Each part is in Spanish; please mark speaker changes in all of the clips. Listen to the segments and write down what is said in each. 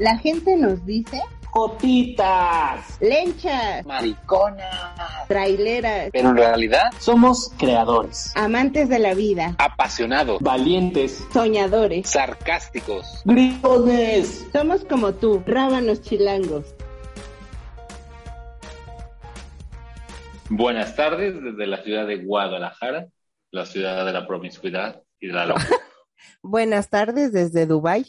Speaker 1: La gente nos dice
Speaker 2: Cotitas,
Speaker 1: lenchas,
Speaker 3: mariconas,
Speaker 1: traileras,
Speaker 3: pero en realidad
Speaker 2: somos creadores,
Speaker 1: amantes de la vida,
Speaker 3: apasionados,
Speaker 2: valientes,
Speaker 1: soñadores,
Speaker 3: sarcásticos,
Speaker 2: gritones.
Speaker 1: Somos como tú, rábanos chilangos.
Speaker 4: Buenas tardes desde la ciudad de Guadalajara, la ciudad de la promiscuidad y de la locura.
Speaker 1: Buenas tardes desde Dubai.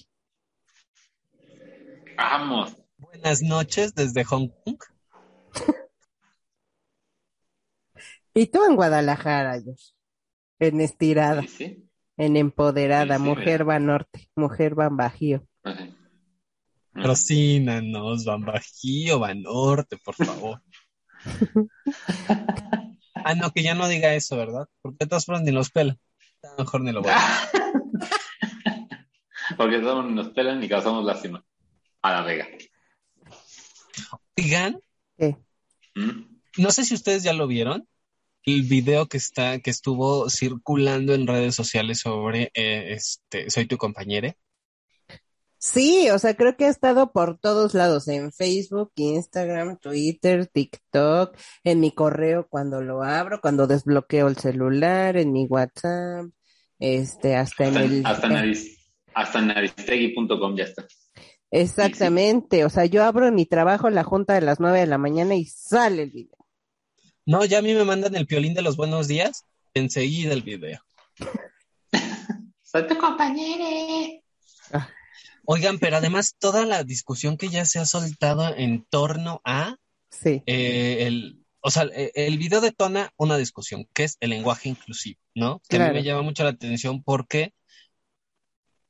Speaker 4: Vamos.
Speaker 5: Buenas noches desde Hong Kong.
Speaker 1: y tú en Guadalajara, Josh. En estirada,
Speaker 4: Sí, sí.
Speaker 1: en empoderada,
Speaker 4: Sí, sí,
Speaker 1: mujer va norte, mujer va bajío.
Speaker 4: Así.
Speaker 5: Patrocínanos, Van Bajío, Van Norte, por favor. ah, no, que ya no diga eso, ¿verdad? Porque de todas formas ni los pela. A lo mejor ni lo voy a
Speaker 4: Porque somos, nos pelan y causamos lástima. A la vega.
Speaker 5: Oigan,
Speaker 1: ¿Qué?
Speaker 4: ¿Mm?
Speaker 5: no sé si ustedes ya lo vieron, el video que está, que estuvo circulando en redes sociales sobre eh, este, Soy tu compañera.
Speaker 1: Sí, o sea, creo que ha estado por todos lados, en Facebook, Instagram, Twitter, TikTok, en mi correo cuando lo abro, cuando desbloqueo el celular, en mi WhatsApp, este, hasta en
Speaker 4: Hasta,
Speaker 1: el...
Speaker 4: hasta, nariz, hasta en naristegui.com ya está.
Speaker 1: Exactamente, o sea, yo abro en mi trabajo la junta de las nueve de la mañana y sale el video.
Speaker 5: No, ya a mí me mandan el piolín de los buenos días, enseguida el video.
Speaker 4: Soy tu compañero.
Speaker 5: Oigan, pero además toda la discusión que ya se ha soltado en torno a
Speaker 1: Sí,
Speaker 5: eh, el, o sea, el, el video detona una discusión, que es el lenguaje inclusivo, ¿no? Que a mí me llama mucho la atención porque,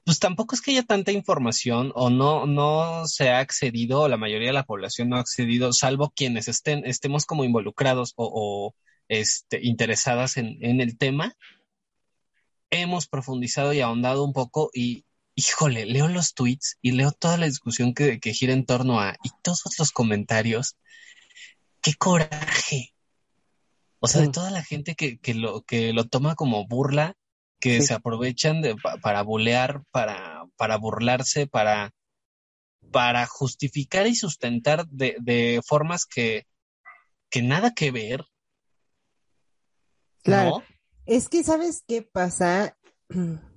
Speaker 5: pues tampoco es que haya tanta información o no, no se ha accedido, o la mayoría de la población no ha accedido, salvo quienes estén, estemos como involucrados o, o, este, interesadas en, en el tema. Hemos profundizado y ahondado un poco y, híjole, leo los tweets y leo toda la discusión que, que gira en torno a, y todos los comentarios qué coraje. O sea, de
Speaker 1: Mm.
Speaker 5: toda la gente que, que lo, que lo toma como burla, que
Speaker 1: Sí.
Speaker 5: se aprovechan de, pa- para bulear, para, para burlarse, para, para justificar y sustentar de, de formas que, que nada que ver.
Speaker 1: claro.
Speaker 5: ¿no?
Speaker 1: Es que, ¿sabes qué pasa?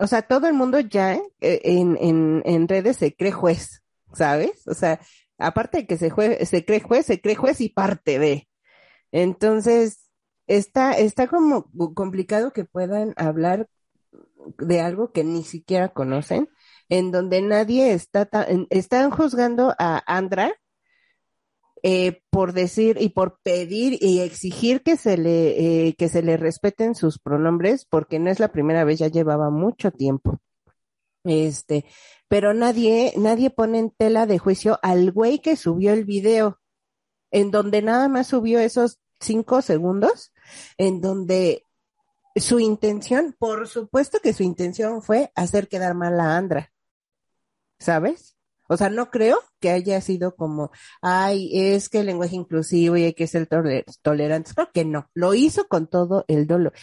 Speaker 1: O sea, todo el mundo ya eh, en, en, en redes se cree juez, ¿sabes? O sea, aparte de que se, jue- se cree juez, se cree juez y parte de. Entonces, está, está como complicado que puedan hablar de algo que ni siquiera conocen, en donde nadie está, ta- en- están juzgando a Andra eh, por decir y por pedir y exigir que se le eh, que se le respeten sus pronombres porque no es la primera vez ya llevaba mucho tiempo. Este pero nadie nadie pone en tela de juicio al güey que subió el video en donde nada más subió esos cinco segundos en donde su intención por supuesto que su intención fue hacer quedar mal a Andra ¿sabes? O sea, no creo que haya sido como, ay, es que el lenguaje inclusivo y hay que ser toler- tolerantes. Creo que no. Lo hizo con todo el dolor.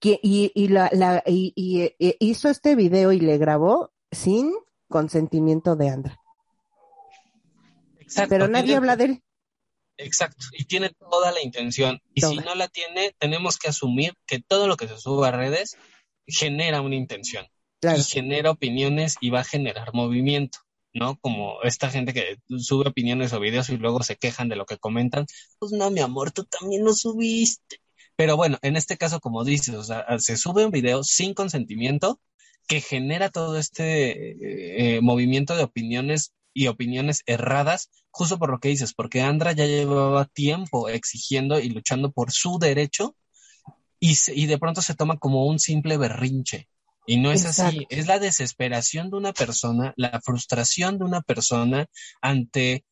Speaker 1: Que, y, y, la, la, y, y, eh, hizo este video y le grabó sin consentimiento de Andra.
Speaker 5: Exacto,
Speaker 1: Pero nadie habla de él.
Speaker 5: Exacto, y tiene toda la intención. Y si no la tiene, tenemos que asumir que todo lo que se sube a redes genera una intención.
Speaker 1: Claro.
Speaker 5: y genera opiniones y va a generar movimiento, ¿no? Como esta gente que sube opiniones o videos y luego se quejan de lo que comentan. Pues no, mi amor, tú también lo subiste. Pero bueno, en este caso, como dices, o sea, se sube un video sin consentimiento que genera todo este eh, eh, movimiento de opiniones y opiniones erradas, justo por lo que dices, porque Andra ya llevaba tiempo exigiendo y luchando por su derecho y, se- y de pronto se toma como un simple berrinche. Y no es así, es la desesperación de una persona, la frustración de una persona ante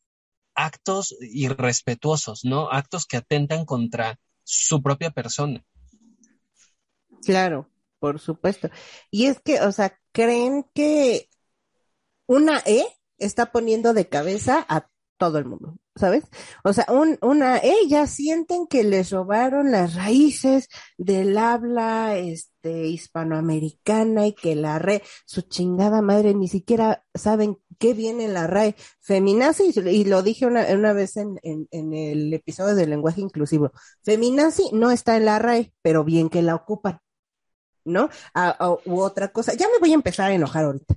Speaker 5: actos irrespetuosos, ¿no? Actos que atentan contra su propia persona.
Speaker 1: Claro, por supuesto. Y es que, o sea, creen que una E está poniendo de cabeza a todo el mundo. ¿sabes? O sea, un, una, ellas sienten que les robaron las raíces del habla, este, hispanoamericana y que la RAE, su chingada madre, ni siquiera saben qué viene la RAE feminazi, y lo dije una, una vez en, en, en el episodio del lenguaje inclusivo, feminazi no está en la RAE, pero bien que la ocupan. ¿No? A, a, u otra cosa. Ya me voy a empezar a enojar ahorita.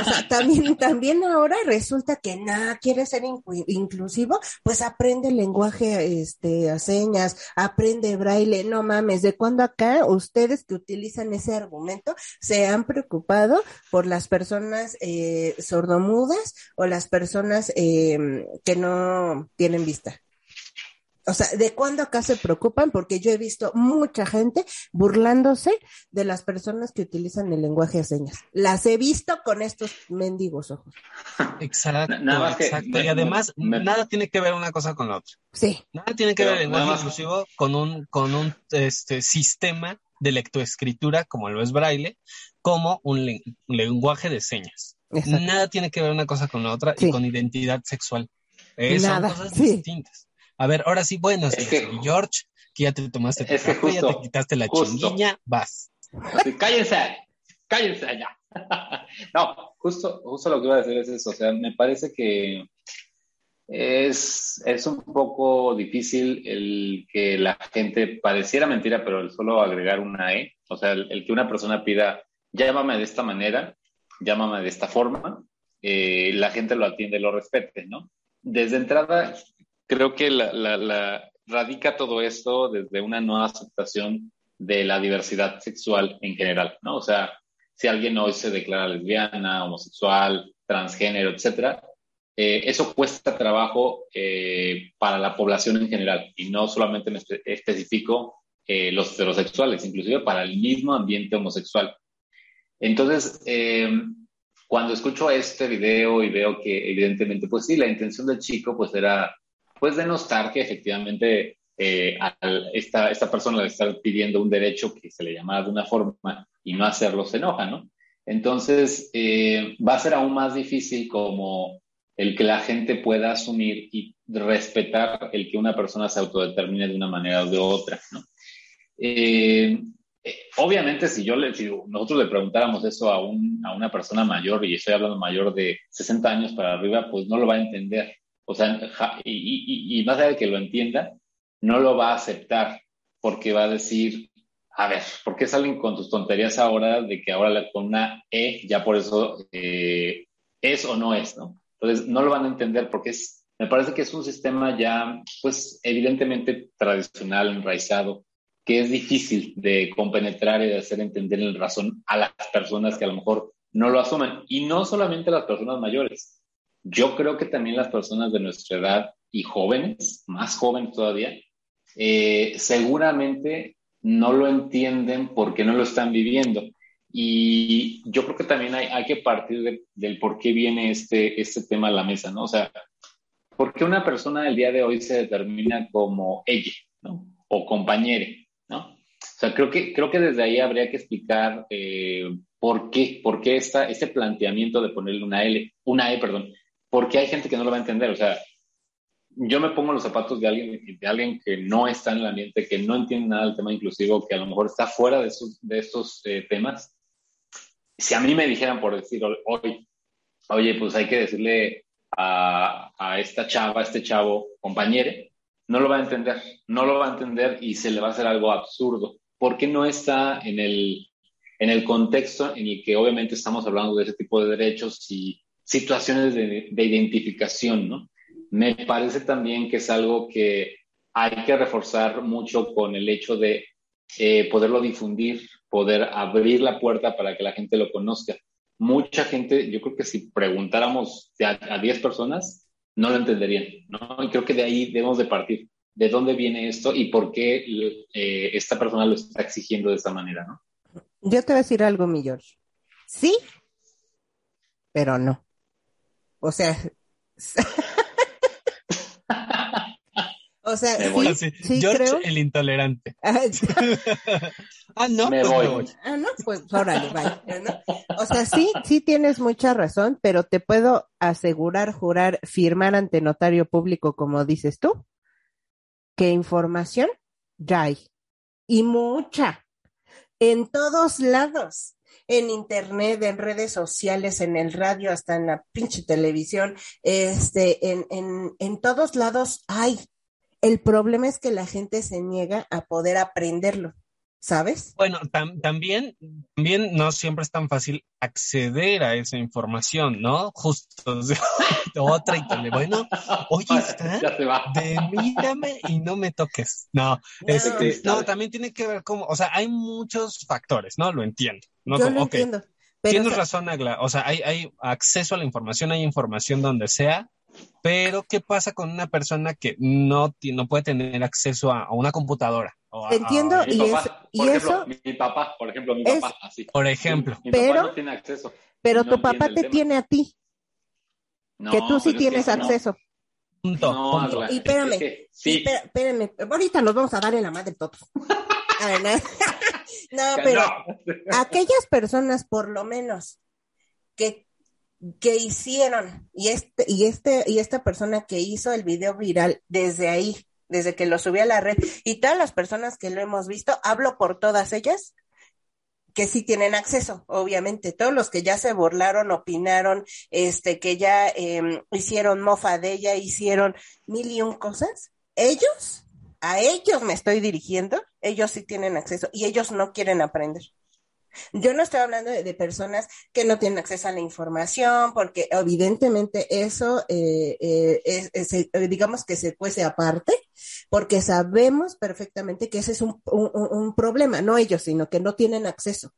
Speaker 1: O sea, también, también ahora resulta que nada quiere ser inclu- inclusivo, pues aprende lenguaje, este, a señas, aprende braille, no mames, ¿de cuándo acá ustedes que utilizan ese argumento se han preocupado por las personas eh, sordomudas o las personas eh, que no tienen vista? O sea, ¿de cuándo acá se preocupan? Porque yo he visto mucha gente burlándose de las personas que utilizan el lenguaje de señas. Las he visto con estos mendigos ojos.
Speaker 5: Exacto,
Speaker 4: Nada más que
Speaker 5: exacto. y además,
Speaker 4: me-
Speaker 5: nada tiene que ver una cosa con la otra.
Speaker 1: Sí,
Speaker 5: Nada tiene que
Speaker 4: Pero
Speaker 5: ver el lenguaje
Speaker 4: más-
Speaker 5: inclusivo con un, con un este, sistema de lectoescritura como lo es braille, como un len- lenguaje de señas.
Speaker 1: exacto.
Speaker 5: Nada tiene que ver una cosa con la otra
Speaker 1: Sí.
Speaker 5: y con identidad sexual. Eh,
Speaker 1: Nada,
Speaker 5: son cosas
Speaker 1: sí.
Speaker 5: distintas. A ver, ahora sí, buenos
Speaker 4: Es
Speaker 5: días,
Speaker 4: que-
Speaker 5: mi George, que ya te tomaste tu
Speaker 4: Es que
Speaker 5: café, ya
Speaker 4: justo,
Speaker 5: te quitaste la
Speaker 4: justo.
Speaker 5: chinguiña, vas.
Speaker 4: Cállense, cállense allá. no, justo, justo lo que iba a decir es eso. O sea, me parece que es, es un poco difícil el que la gente pareciera mentira, pero el solo agregar una E, o sea, el, el que una persona pida, llámame de esta manera, llámame de esta forma, eh, la gente lo atiende y lo respete, ¿no? Desde entrada, creo que la, la, la radica todo esto desde una no aceptación de la diversidad sexual en general, ¿no? O sea, si alguien hoy se declara lesbiana, homosexual, transgénero, etcétera, eh, eso cuesta trabajo eh, para la población en general y no solamente en espe específico eh, los heterosexuales, inclusive para el mismo ambiente homosexual. Entonces, eh, cuando escucho este video y veo que evidentemente, pues sí, la intención del chico pues era pues denostar que efectivamente eh, a esta, esta persona le está pidiendo un derecho que se le llamara de una forma y no hacerlo se enoja, ¿no? Entonces, eh, va a ser aún más difícil como el que la gente pueda asumir y respetar el que una persona se autodetermine de una manera o de otra, ¿no? Eh, obviamente, si, yo le, si nosotros le preguntáramos eso a, un, a una persona mayor, y estoy hablando mayor de 60 años para arriba, pues no lo va a entender. O sea, y, y, más allá de que lo entienda, no lo va a aceptar porque va a decir, a ver, ¿por qué salen con tus tonterías ahora de que ahora con una E ya por eso eh, es o no es, ¿no? Entonces no lo van a entender porque es, me parece que es un sistema ya, pues evidentemente tradicional, enraizado, que es difícil de compenetrar y de hacer entender en razón a las personas que a lo mejor no lo asumen. Y no solamente las personas mayores. Yo creo que también las personas de nuestra edad y jóvenes, más jóvenes todavía, eh, seguramente no lo entienden porque no lo están viviendo. Y yo creo que también hay, hay que partir de, del por qué viene este, este tema a la mesa, ¿no? O sea, ¿por qué una persona el día de hoy se determina como ella, ¿no? O compañere, ¿no? O sea, creo que, creo que desde ahí habría que explicar eh, por qué, por qué esta, este planteamiento de ponerle una L, una E, perdón, porque hay gente que no lo va a entender, o sea, yo me pongo los zapatos de alguien, de alguien que no está en el ambiente, que no entiende nada del tema inclusivo, que a lo mejor está fuera de, esos, de estos eh, temas. Si a mí me dijeran por decir hoy, oye, pues hay que decirle a, a esta chava, a este chavo, compañere, no lo va a entender, no lo va a entender y se le va a hacer algo absurdo, porque no está en el, en el contexto en el que obviamente estamos hablando de ese tipo de derechos y situaciones de, de identificación, ¿no? Me parece también que es algo que hay que reforzar mucho con el hecho de eh, poderlo difundir, poder abrir la puerta para que la gente lo conozca. Mucha gente, yo creo que si preguntáramos a 10 personas, no lo entenderían, ¿no? Y creo que de ahí debemos de partir. ¿De dónde viene esto y por qué eh, esta persona lo está exigiendo de esta manera, ¿no?
Speaker 1: Yo te voy a decir algo, mi George. Sí, pero no. O sea, O sea,
Speaker 4: Me
Speaker 1: sí,
Speaker 4: voy.
Speaker 5: Así,
Speaker 1: sí
Speaker 5: George
Speaker 1: creo.
Speaker 5: el intolerante.
Speaker 1: Ah,
Speaker 5: Ah, no,
Speaker 4: Me
Speaker 5: pues
Speaker 4: voy.
Speaker 5: me voy.
Speaker 1: Ah, no, pues órale. ¿no? O sea, sí, sí tienes mucha razón, pero te puedo asegurar, jurar, firmar ante notario público, como dices tú, que información ya hay. Y mucha. En todos lados. En internet, en redes sociales, en el radio, hasta en la pinche televisión, este, en, en, en todos lados hay. El problema es que la gente se niega a poder aprenderlo, ¿sabes?
Speaker 5: Bueno, tam- también, también no siempre es tan fácil acceder a esa información, ¿no? Justo o sea, otra y tal. Bueno, oye, está
Speaker 4: Ya se va.
Speaker 5: de mírame y no me toques. No, este,
Speaker 4: cristal.
Speaker 5: no, también tiene que ver como, o sea, hay muchos factores, ¿no? Lo entiendo. ¿no?
Speaker 1: Yo
Speaker 5: Como,
Speaker 1: lo entiendo. Pero,
Speaker 5: Tienes
Speaker 1: o sea,
Speaker 5: razón, Agla. O sea, hay, hay acceso a la información, hay información donde sea, pero ¿qué pasa con una persona que no, no puede tener acceso a, a una computadora? A-
Speaker 1: Entiendo,
Speaker 5: a-
Speaker 1: Y
Speaker 4: papá,
Speaker 1: eso- y
Speaker 4: ejemplo,
Speaker 1: eso-
Speaker 4: mi, papá, por ejemplo, mi
Speaker 1: Es-
Speaker 4: papá, así.
Speaker 5: por ejemplo.
Speaker 4: Mi, mi
Speaker 1: Pero-
Speaker 4: papá no tiene acceso.
Speaker 1: pero
Speaker 4: no
Speaker 1: tu papá te
Speaker 4: tema.
Speaker 1: tiene a ti,
Speaker 4: No,
Speaker 1: que tú sí
Speaker 4: es
Speaker 1: tienes acceso.
Speaker 5: Punto,
Speaker 4: No,
Speaker 5: punto.
Speaker 4: Agla,
Speaker 1: Y
Speaker 4: es
Speaker 1: espérame,
Speaker 4: es que
Speaker 1: Y
Speaker 4: sí,
Speaker 1: espérenme, ahorita nos vamos a dar en la madre todos. A ver, no, No, pero
Speaker 4: no.
Speaker 1: aquellas personas por lo menos que, que hicieron, y este, y este, y esta persona que hizo el video viral desde ahí, desde que lo subí a la red, y todas las personas que lo hemos visto, hablo por todas ellas, que sí tienen acceso, obviamente, todos los que ya se burlaron, opinaron, este, que ya eh, hicieron mofa de ella, hicieron mil y un cosas, ellos, a ellos me estoy dirigiendo, ellos sí tienen acceso y ellos no quieren aprender. Yo no estoy hablando de, personas que no tienen acceso a la información, porque evidentemente eso, eh, eh, es- eh, digamos que se cuece aparte, porque sabemos perfectamente que ese es un- un- un problema, no ellos, sino que no tienen acceso,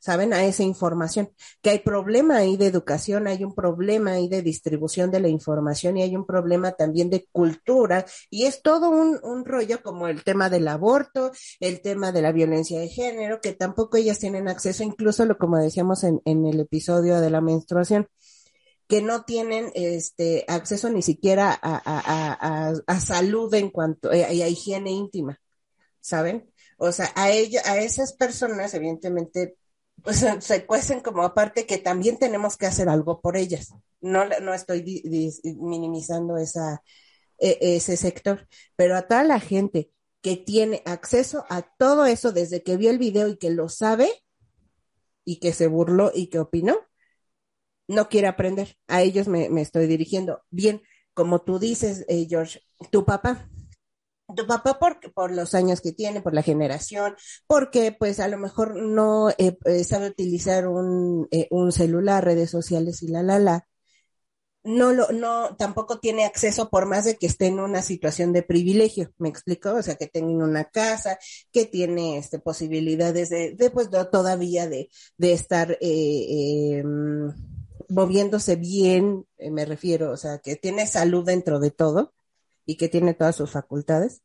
Speaker 1: ¿saben? A esa información, que hay problema ahí de educación, hay un problema ahí de distribución de la información y hay un problema también de cultura, y es todo un, un rollo como el tema del aborto, el tema de la violencia de género, que tampoco ellas tienen acceso, incluso lo como decíamos en, en el episodio de la menstruación, que no tienen este acceso ni siquiera a, a, a, salud en cuanto eh, a, higiene íntima, ¿saben? O sea, a ella, a esas personas, evidentemente, pues se- cuecen como aparte que también tenemos que hacer algo por ellas. No, no estoy minimizando esa, e- ese sector, pero a toda la gente que tiene acceso a todo eso desde que vio el video y que lo sabe y que se burló y que opinó, no quiere aprender. A ellos me, me estoy dirigiendo. Bien, como tú dices, eh, George, tu papá. Tu papá por, por los años que tiene, por la generación, porque pues a lo mejor no eh, eh, sabe utilizar un, eh, un celular, redes sociales y la, la, la. No lo, no, tampoco tiene acceso por más de que esté en una situación de privilegio, ¿me explico? O sea, que tenga una casa, que tiene este, posibilidades de, de pues, de- todavía de, de estar eh, mm, moviéndose bien, me refiero, o sea, que tiene salud dentro de todo y que tiene todas sus facultades.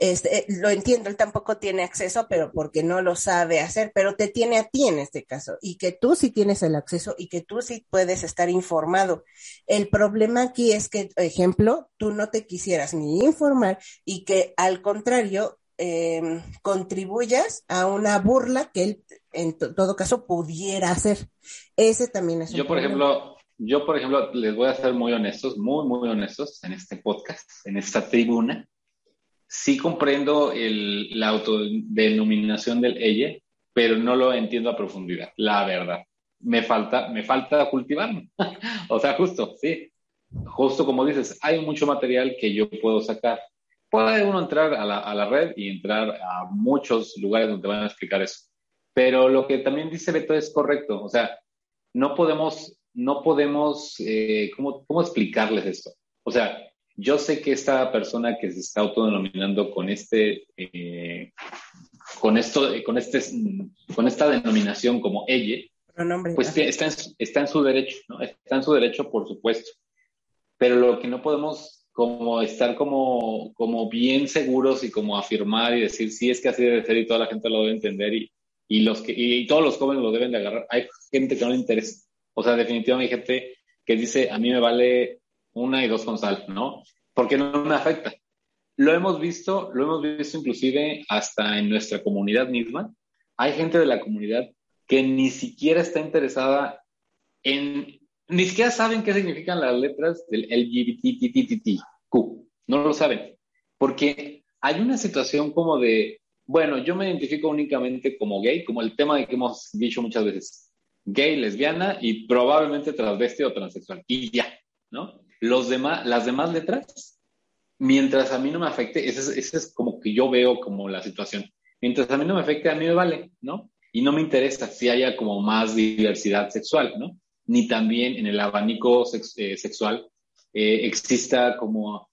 Speaker 1: Este, eh, lo entiendo, él tampoco tiene acceso, pero porque no lo sabe hacer, pero te tiene a ti en este caso, y que tú sí tienes el acceso y que tú sí puedes estar informado. El problema aquí es que, por ejemplo, tú no te quisieras ni informar y que al contrario eh, contribuyas a una burla que él en to- todo caso pudiera hacer. Ese también es un
Speaker 4: Yo, por
Speaker 1: problema.
Speaker 4: ejemplo, yo, por ejemplo, les voy a ser muy honestos, muy, muy honestos en este podcast, en esta tribuna. Sí comprendo el, la autodenominación del ella, pero no lo entiendo a profundidad, la verdad. Me falta, me falta cultivarlo. o sea, justo, sí. Justo como dices, hay mucho material que yo puedo sacar. Puede uno entrar a la, a la red y entrar a muchos lugares donde van a explicar eso. Pero lo que también dice Beto es correcto. O sea, no podemos, no podemos, eh, ¿cómo, ¿cómo explicarles esto? O sea, yo sé que esta persona que se está autodenominando con este, eh, con esto, con este, con esta denominación como ella,
Speaker 1: Pronombre,
Speaker 4: pues que está en, su- está en su derecho, ¿no? Está en su derecho, por supuesto. Pero lo que no podemos como estar como, como bien seguros y como afirmar y decir, sí, es que así debe ser y toda la gente lo debe entender y, y, los que, y, todos los jóvenes lo deben de agarrar. Hay gente que no le interesa. O sea, definitivamente hay gente que dice, a mí me vale una y dos con sal, ¿no? Porque no me afecta. lo hemos visto, lo hemos visto inclusive hasta en nuestra comunidad misma. Hay gente de la comunidad que ni siquiera está interesada en, ni siquiera saben qué significan las letras del LGBTQ. No lo saben. Porque hay una situación como de, bueno, yo me identifico únicamente como gay, como el tema de que hemos dicho muchas veces, gay, lesbiana y probablemente transvesti o transexual. Y ya, ¿no? Los demás, las demás letras, mientras a mí no me afecte, ese es, es como que yo veo como la situación. Mientras a mí no me afecte, a mí me vale, ¿no? Y no me interesa si haya como más diversidad sexual, ¿no? Ni también en el abanico sex- eh, sexual eh, exista como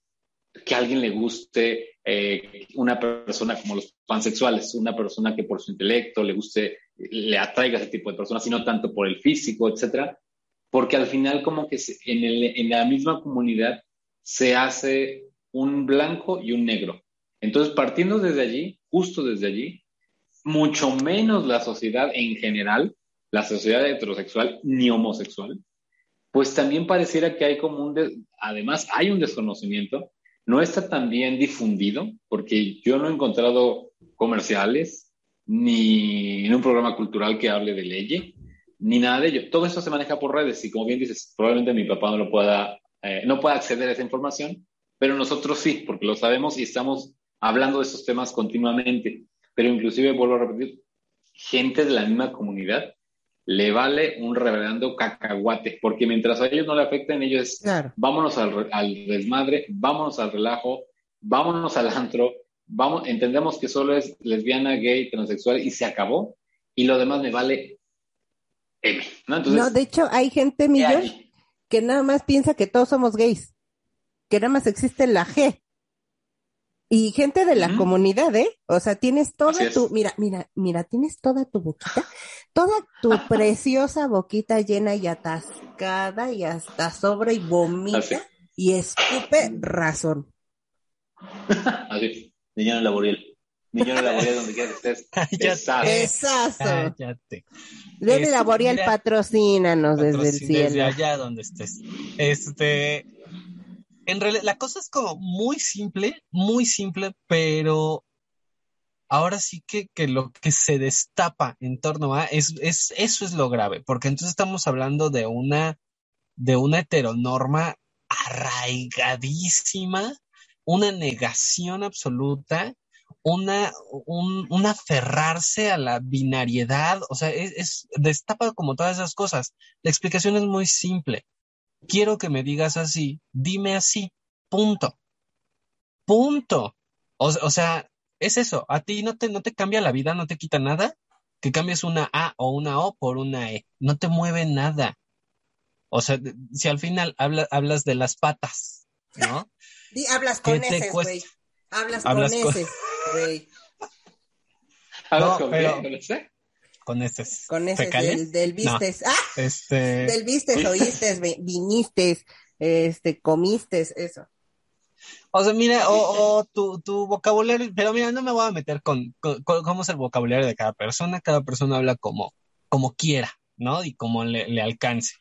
Speaker 4: que a alguien le guste eh, una persona como los pansexuales, una persona que por su intelecto le guste, le atraiga a ese tipo de personas, y no tanto por el físico, etcétera, porque al final como que en, la misma comunidad se hace un blanco y un negro. Entonces, partiendo desde allí, justo desde allí, mucho menos la sociedad en general, la sociedad heterosexual ni homosexual, pues también pareciera que hay como un, de- además hay un desconocimiento, no está tan bien difundido, porque yo no he encontrado comerciales, ni en un programa cultural que hable de ley, ni nada de ello. Todo eso se maneja por redes y como bien dices, probablemente mi papá no lo pueda, eh, no pueda acceder a esa información, pero nosotros sí, porque lo sabemos y estamos hablando de esos temas continuamente. Pero inclusive, vuelvo a repetir, gente de la misma comunidad le vale un reverendo cacahuate, porque mientras a ellos no le afecten, ellos
Speaker 1: Claro.
Speaker 4: vámonos al, al desmadre, vámonos al relajo, vámonos al antro, vamos, entendemos que solo es lesbiana, gay, transexual y se acabó, y lo demás me vale M, ¿no? Entonces,
Speaker 1: no, de hecho, hay gente, mi
Speaker 4: ¿qué
Speaker 1: George,
Speaker 4: hay?
Speaker 1: que nada más piensa que todos somos gays, que nada más existe la G. Y gente de la comunidad, ¿eh? O sea, tienes toda tu, mira, mira, mira, tienes toda tu boquita, toda tu preciosa boquita llena y atascada y hasta sobra y vomita
Speaker 4: Así.
Speaker 1: y escupe razón.
Speaker 4: Así, niño en la Boriel. Niño en la Boriel, donde quiera que estés.
Speaker 5: Cállate.
Speaker 4: Exacto.
Speaker 1: Besazo.
Speaker 5: Cállate.
Speaker 1: Ven
Speaker 5: Este,
Speaker 1: la Boreal,
Speaker 5: mira,
Speaker 1: patrocínanos desde el
Speaker 5: Patrocin- Desde
Speaker 1: cielo.
Speaker 5: allá donde estés. Este, en realidad, la cosa es como muy simple, muy simple, pero ahora sí que, que lo que se destapa en torno a es, es, eso es lo grave, porque entonces estamos hablando de una, de una heteronorma arraigadísima, una negación absoluta, una, un, un aferrarse a la binariedad, o sea, es, es destapa como todas esas cosas. La explicación es muy simple. Quiero que me digas así, dime así, punto. Punto. O, sea, es eso, a ti no te, no te cambia la vida, no te quita nada, que cambies una A o una O por una E, no te mueve nada. O sea, si al final habla- hablas de las patas, ¿no?
Speaker 1: Di- hablas
Speaker 5: ¿Qué
Speaker 1: con ese, güey. Hablas,
Speaker 5: Hablas
Speaker 1: con
Speaker 5: con-
Speaker 1: ese, güey.
Speaker 4: ¿Hablas
Speaker 5: No,
Speaker 4: con
Speaker 5: pero-?
Speaker 4: ¿Con ese?
Speaker 5: Con
Speaker 1: ese del, del vistes. Ah,
Speaker 5: Este,
Speaker 1: del vistes, oístes, vi- vinistes, este, comistes, eso.
Speaker 5: o sea, mira, o, o tu, tu vocabulario, pero mira, no me voy a meter con, con- con cómo es el vocabulario de cada persona, cada persona habla como, como quiera, ¿no? Y como le, le alcance.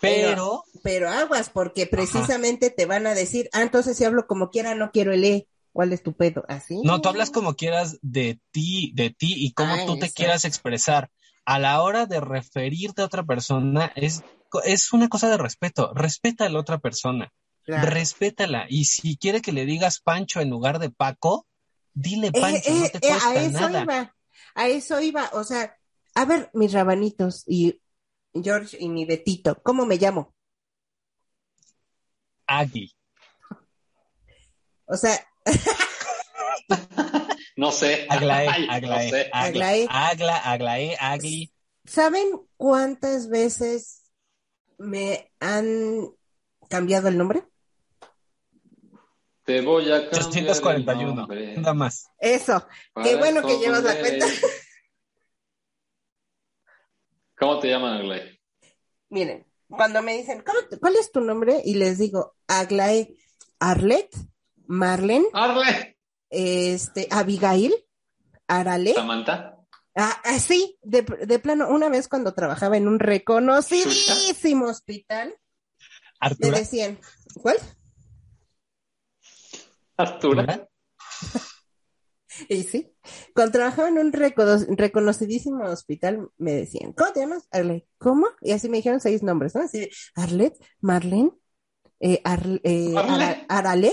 Speaker 5: Pero,
Speaker 1: Pero aguas, porque precisamente te van a decir, ah, entonces si hablo como quiera, no quiero el E. ¿Cuál es tu pedo? ¿Así?
Speaker 5: no, tú hablas como quieras de ti, de ti y cómo
Speaker 1: Ah,
Speaker 5: tú te quieras expresar. A la hora de referirte a otra persona, es, es una cosa de respeto. Respeta a la otra persona.
Speaker 1: Claro.
Speaker 5: Respétala. Y si quiere que le digas Pancho en lugar de Paco, dile
Speaker 1: Eh,
Speaker 5: Pancho,
Speaker 1: eh,
Speaker 5: no te
Speaker 1: eh,
Speaker 5: cuesta
Speaker 1: a eso
Speaker 5: nada.
Speaker 1: iba, a eso iba, o sea, a ver, mis rabanitos y George y mi Betito, ¿cómo me llamo?
Speaker 5: Agui.
Speaker 1: O sea,
Speaker 4: No sé.
Speaker 5: Aglaé,
Speaker 4: Ay,
Speaker 5: Aglaé,
Speaker 4: No sé.
Speaker 1: Aglaé.
Speaker 5: Agla, Agla, Aglaé, Agli.
Speaker 1: ¿saben cuántas veces me han cambiado el nombre?
Speaker 4: Te voy a cambiar
Speaker 5: 341,
Speaker 4: el nombre
Speaker 5: nada más.
Speaker 1: Eso,
Speaker 4: para
Speaker 1: qué bueno que llevas la cuenta.
Speaker 4: ¿Cómo te llaman, Aglaé?
Speaker 1: Miren, cuando me dicen, ¿cómo te- ¿cuál es tu nombre? Y les digo, Aglaé, Arlet, Marlene,
Speaker 4: Arle.
Speaker 1: este, Abigail, Arale.
Speaker 4: Samantha.
Speaker 1: Ah, ah, sí, de, de plano, una vez cuando trabajaba en un reconocidísimo hospital, me decían, ¿cuál?
Speaker 4: Artura.
Speaker 1: Y sí, cuando trabajaba en un recono- reconocidísimo hospital, me decían, ¿cómo te llamas? Arlet. ¿Cómo? Y así me dijeron seis nombres, ¿no? Así de, Arlet, Marlene, eh, Ar- eh. Ara- Arale,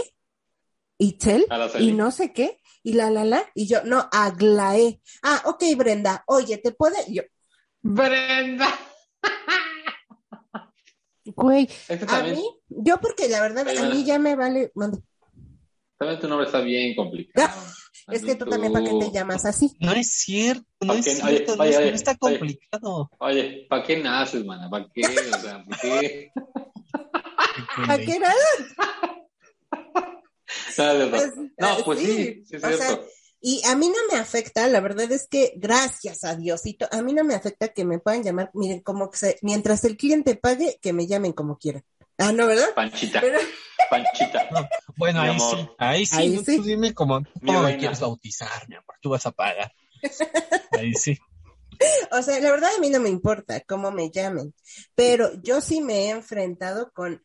Speaker 1: Itzel,
Speaker 4: Araceli.
Speaker 1: y no sé qué, y la, la, la, y yo, no, Aglaé. Ah, ok, Brenda, oye, ¿te puede? Y yo,
Speaker 4: Brenda.
Speaker 1: güey,
Speaker 4: Este
Speaker 1: a mí, yo porque la verdad, a mí ya me vale, mande.
Speaker 4: también tu nombre está bien complicado.
Speaker 1: Es que tú también, ¿para qué te llamas así?
Speaker 5: No es cierto, no es
Speaker 4: oye,
Speaker 5: cierto, no,
Speaker 4: oye,
Speaker 5: es- no
Speaker 4: oye,
Speaker 5: está complicado.
Speaker 4: Oye, ¿para qué naces, mana? ¿Para qué? O sea, ¿para qué?
Speaker 1: ¿A qué
Speaker 4: no,
Speaker 1: Pues,
Speaker 4: no,
Speaker 1: ah,
Speaker 4: pues
Speaker 1: sí,
Speaker 4: sí, sí es
Speaker 1: sea,
Speaker 4: cierto.
Speaker 1: Y a mí no me afecta, la verdad es que gracias a Diosito, a mí no me afecta que me puedan llamar, miren, como que se- mientras el cliente pague, que me llamen como quieran. Ah, ¿no, verdad?
Speaker 4: Panchita,
Speaker 1: Pero-
Speaker 4: Panchita.
Speaker 5: Bueno, ahí sí, ahí sí,
Speaker 1: Ahí
Speaker 5: tú
Speaker 1: sí.
Speaker 5: dime cómo, cómo me quieres bautizar, mi amor, tú vas a pagar. Ahí sí.
Speaker 1: O sea, la verdad a mí no me importa cómo me llamen, pero yo sí me he enfrentado con,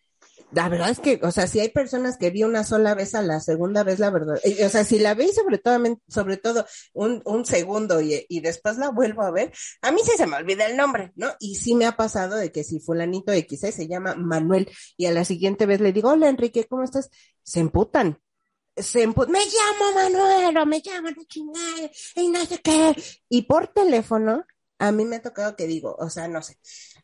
Speaker 1: la verdad es que, o sea, si hay personas que vi una sola vez a la segunda vez, la verdad, o sea, si la vi sobre todo, sobre todo un, un segundo y, y después la vuelvo a ver, a mí sí se me olvida el nombre, ¿no? Y sí me ha pasado de que si fulanito X se llama Manuel y a la siguiente vez le digo, hola Enrique, ¿cómo estás? Se emputan. Se emputan, me llamo Manuel me llamo la chingada y no sé qué. Y por teléfono, a mí me ha tocado que digo, o sea, no sé.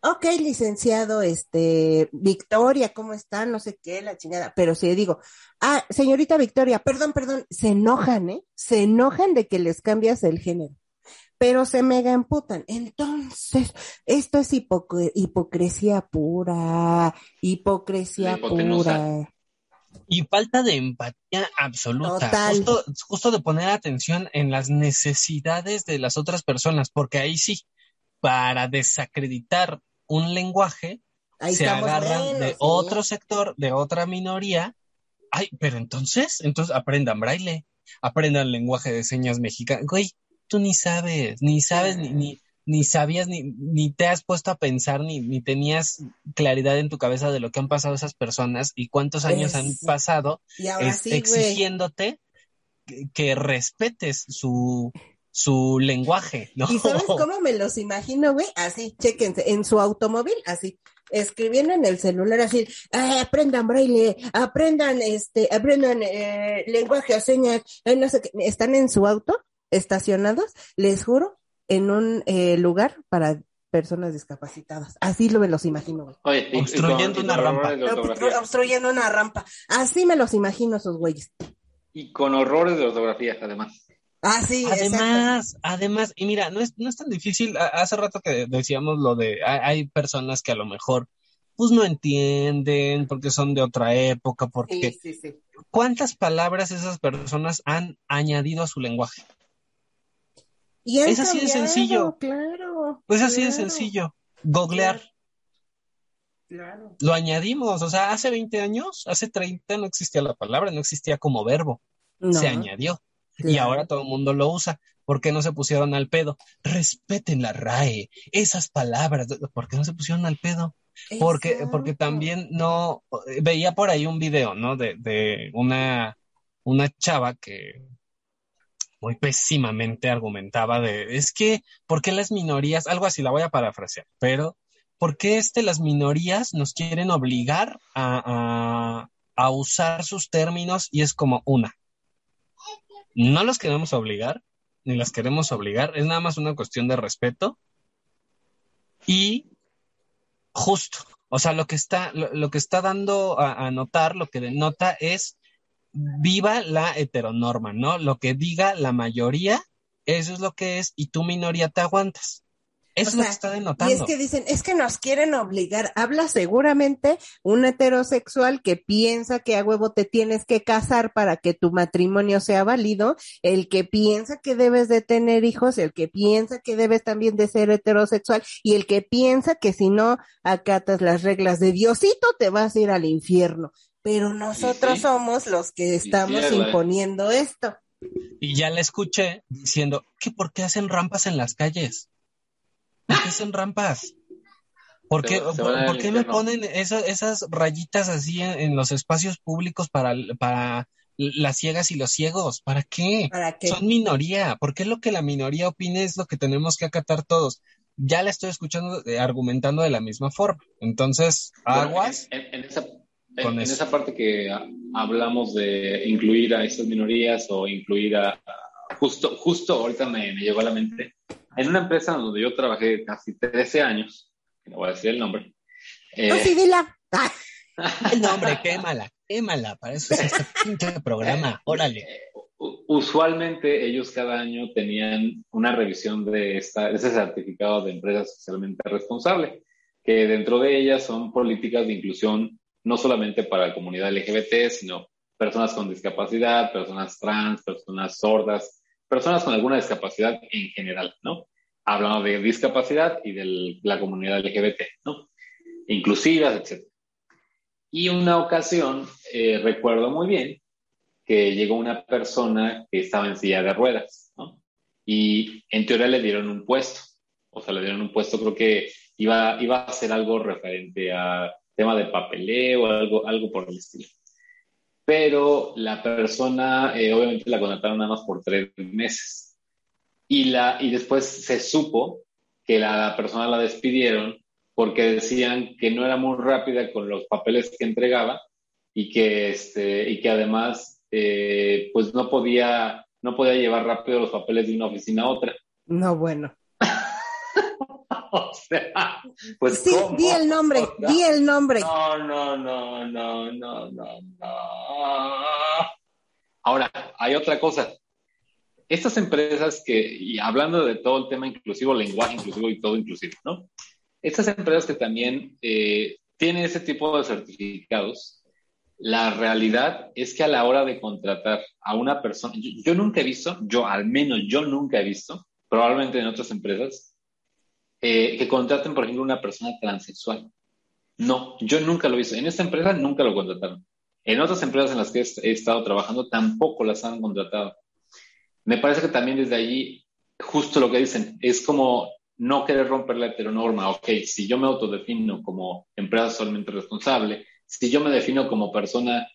Speaker 1: Ok, licenciado, este, Victoria, ¿cómo está? No sé qué, la chingada. Pero si le digo, ah, señorita Victoria, perdón, perdón, se enojan, ¿eh? Se enojan de que les cambias el género. Pero se mega emputan. Entonces, esto es hipoc- hipocresía pura, hipocresía pura.
Speaker 5: Y falta de empatía absoluta.
Speaker 1: Total.
Speaker 5: Justo, justo de poner atención en las necesidades de las otras personas, porque ahí sí, para desacreditar un lenguaje,
Speaker 1: Ahí
Speaker 5: se agarran de
Speaker 1: ¿sí?
Speaker 5: otro sector, de otra minoría. Ay, pero entonces, entonces aprendan braille, aprendan lenguaje de señas mexicano. Güey, tú ni sabes, ni sabes, ni, ni, ni sabías, ni, ni te has puesto a pensar, ni, ni tenías claridad en tu cabeza de lo que han pasado esas personas y cuántos años han pasado
Speaker 1: Y ahora
Speaker 5: es-
Speaker 1: sí, güey.
Speaker 5: exigiéndote que, que respetes su, su lenguaje, ¿no?
Speaker 1: ¿Y sabes cómo me los imagino, güey? Así, chéquense, en su automóvil, así, escribiendo en el celular, así, "Ay, aprendan braille, aprendan, este, aprendan eh, lenguaje o señas, eh, no sé qué. están en su auto, estacionados, les juro, en un eh, lugar para personas discapacitadas. Así lo me los imagino, güey.
Speaker 4: Oye, y- y
Speaker 5: Obstruyendo
Speaker 4: con-
Speaker 5: una rampa.
Speaker 1: Obstruyendo una rampa. Así me los imagino esos güeyes.
Speaker 4: Y con horrores de ortografía, además.
Speaker 1: Exacto.
Speaker 5: Además, además, y mira, no es, no es tan difícil. Hace rato que decíamos lo de, hay, personas que a lo mejor, pues no entienden, porque son de otra época, porque
Speaker 1: Sí, sí, sí.
Speaker 5: ¿cuántas palabras esas personas han añadido a su lenguaje?
Speaker 1: Y
Speaker 5: Es así de sencillo.
Speaker 1: Claro.
Speaker 5: Pues así de
Speaker 1: claro,
Speaker 5: sencillo. Googlear.
Speaker 1: Claro.
Speaker 5: Lo añadimos, o sea, hace 20 años, hace 30 no existía la palabra, no existía como verbo,
Speaker 1: No,
Speaker 5: se añadió. Y ahora todo el mundo lo usa. ¿Por qué no se pusieron al pedo? Respeten la RAE, esas palabras. ¿Por qué no se pusieron al pedo? Porque, porque también no, veía por ahí un video, ¿no? De, de una, una chava que muy pésimamente argumentaba de, es que, ¿por qué las minorías, algo así, la voy a parafrasear, pero, ¿por qué este, las minorías nos quieren obligar a, a, a usar sus términos? Y es como una, no los queremos obligar, ni las queremos obligar, es nada más una cuestión de respeto y justo, o sea, lo que está, lo, lo que está dando a, a notar, lo que denota es viva la heteronorma, ¿no? Lo que diga la mayoría, eso es lo que es, y tu minoría te aguantas. Eso es lo que está
Speaker 1: Y
Speaker 5: denotando.
Speaker 1: es que dicen, es que nos quieren obligar. Habla seguramente un heterosexual que piensa que a huevo te tienes que casar para que tu matrimonio sea válido, el que piensa que debes de tener hijos, el que piensa que debes también de ser heterosexual y el que piensa que si no acatas las reglas de Diosito te vas a ir al infierno. Pero nosotros
Speaker 4: sí.
Speaker 1: somos los que estamos imponiendo esto.
Speaker 5: Y ya la escuché diciendo que por qué hacen rampas en las calles. ¿Por qué hacen rampas? ¿Por qué,
Speaker 4: Se se
Speaker 5: por- me ponen esas, esas rayitas así en, en los espacios públicos para, para, las ciegas y los ciegos. ¿Para qué?
Speaker 1: ¿Para qué?
Speaker 5: Son minoría. ¿Por qué lo que la minoría opine es lo que tenemos que acatar todos? Ya la estoy escuchando eh, argumentando de la misma forma. Entonces, aguas.
Speaker 4: En, en- en esa, en-
Speaker 5: con
Speaker 4: en
Speaker 5: eso.
Speaker 4: esa parte que ha- hablamos de incluir a esas minorías o incluir a, a- justo, justo ahorita me, me llegó a la mente, en una empresa donde yo trabajé casi 13 años, que no voy a decir el nombre, eh,
Speaker 1: No, sí, dila. Ah,
Speaker 5: El nombre, quémala, quémala. Para eso es este pinche programa. Órale.
Speaker 4: u- usualmente ellos cada año tenían una revisión de, esta, de ese certificado de empresa socialmente responsable, que dentro de ellas son políticas de inclusión no solamente para la comunidad LGBT, sino personas con discapacidad, personas trans, personas sordas, personas con alguna discapacidad en general, ¿no? Hablando de discapacidad y de la comunidad LGBT, ¿no? Inclusivas, etc. Y una ocasión, eh, recuerdo muy bien, que llegó una persona que estaba en silla de ruedas, ¿no? Y en teoría le dieron un puesto, o sea, le dieron un puesto, creo que iba, iba a hacer algo referente a tema de papeleo, algo, algo por el estilo. Pero la persona, eh, obviamente la contrataron nada más por tres meses. Y, la, y después se supo que la persona la despidieron porque decían que no era muy rápida con los papeles que entregaba y que, este, y que además eh, pues no podía, no podía llevar rápido los papeles de una oficina a otra.
Speaker 1: No, bueno.
Speaker 4: o sea, pues
Speaker 1: Sí,
Speaker 4: ¿cómo?
Speaker 1: di el nombre,
Speaker 4: O sea,
Speaker 1: di el nombre.
Speaker 4: No, no, no, no, no, no, no. Ahora, hay otra cosa. Estas empresas que, y hablando de todo el tema inclusivo, lenguaje inclusivo y todo inclusivo, ¿no? Estas empresas que también eh, tienen ese tipo de certificados, la realidad es que a la hora de contratar a una persona, yo, yo nunca he visto, yo al menos yo nunca he visto, probablemente en otras empresas, eh, que contraten, por ejemplo, una persona transexual. No, yo nunca lo visto. En esta empresa nunca lo contrataron. En otras empresas en las que he estado trabajando tampoco las han contratado. Me parece que también desde allí, justo lo que dicen, es como no querer romper la heteronorma. Ok, si yo me autodefino como empresa solamente responsable, si yo me defino como persona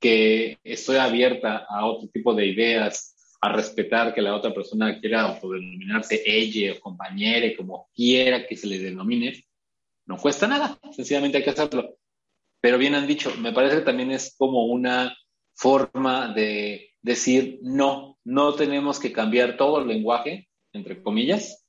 Speaker 4: que estoy abierta a otro tipo de ideas, a respetar que la otra persona quiera autodenominarse ella o compañera, como quiera que se le denomine, no cuesta nada, sencillamente hay que hacerlo. Pero bien han dicho, me parece que también es como una forma de decir, no, no tenemos que cambiar todo el lenguaje, entre comillas,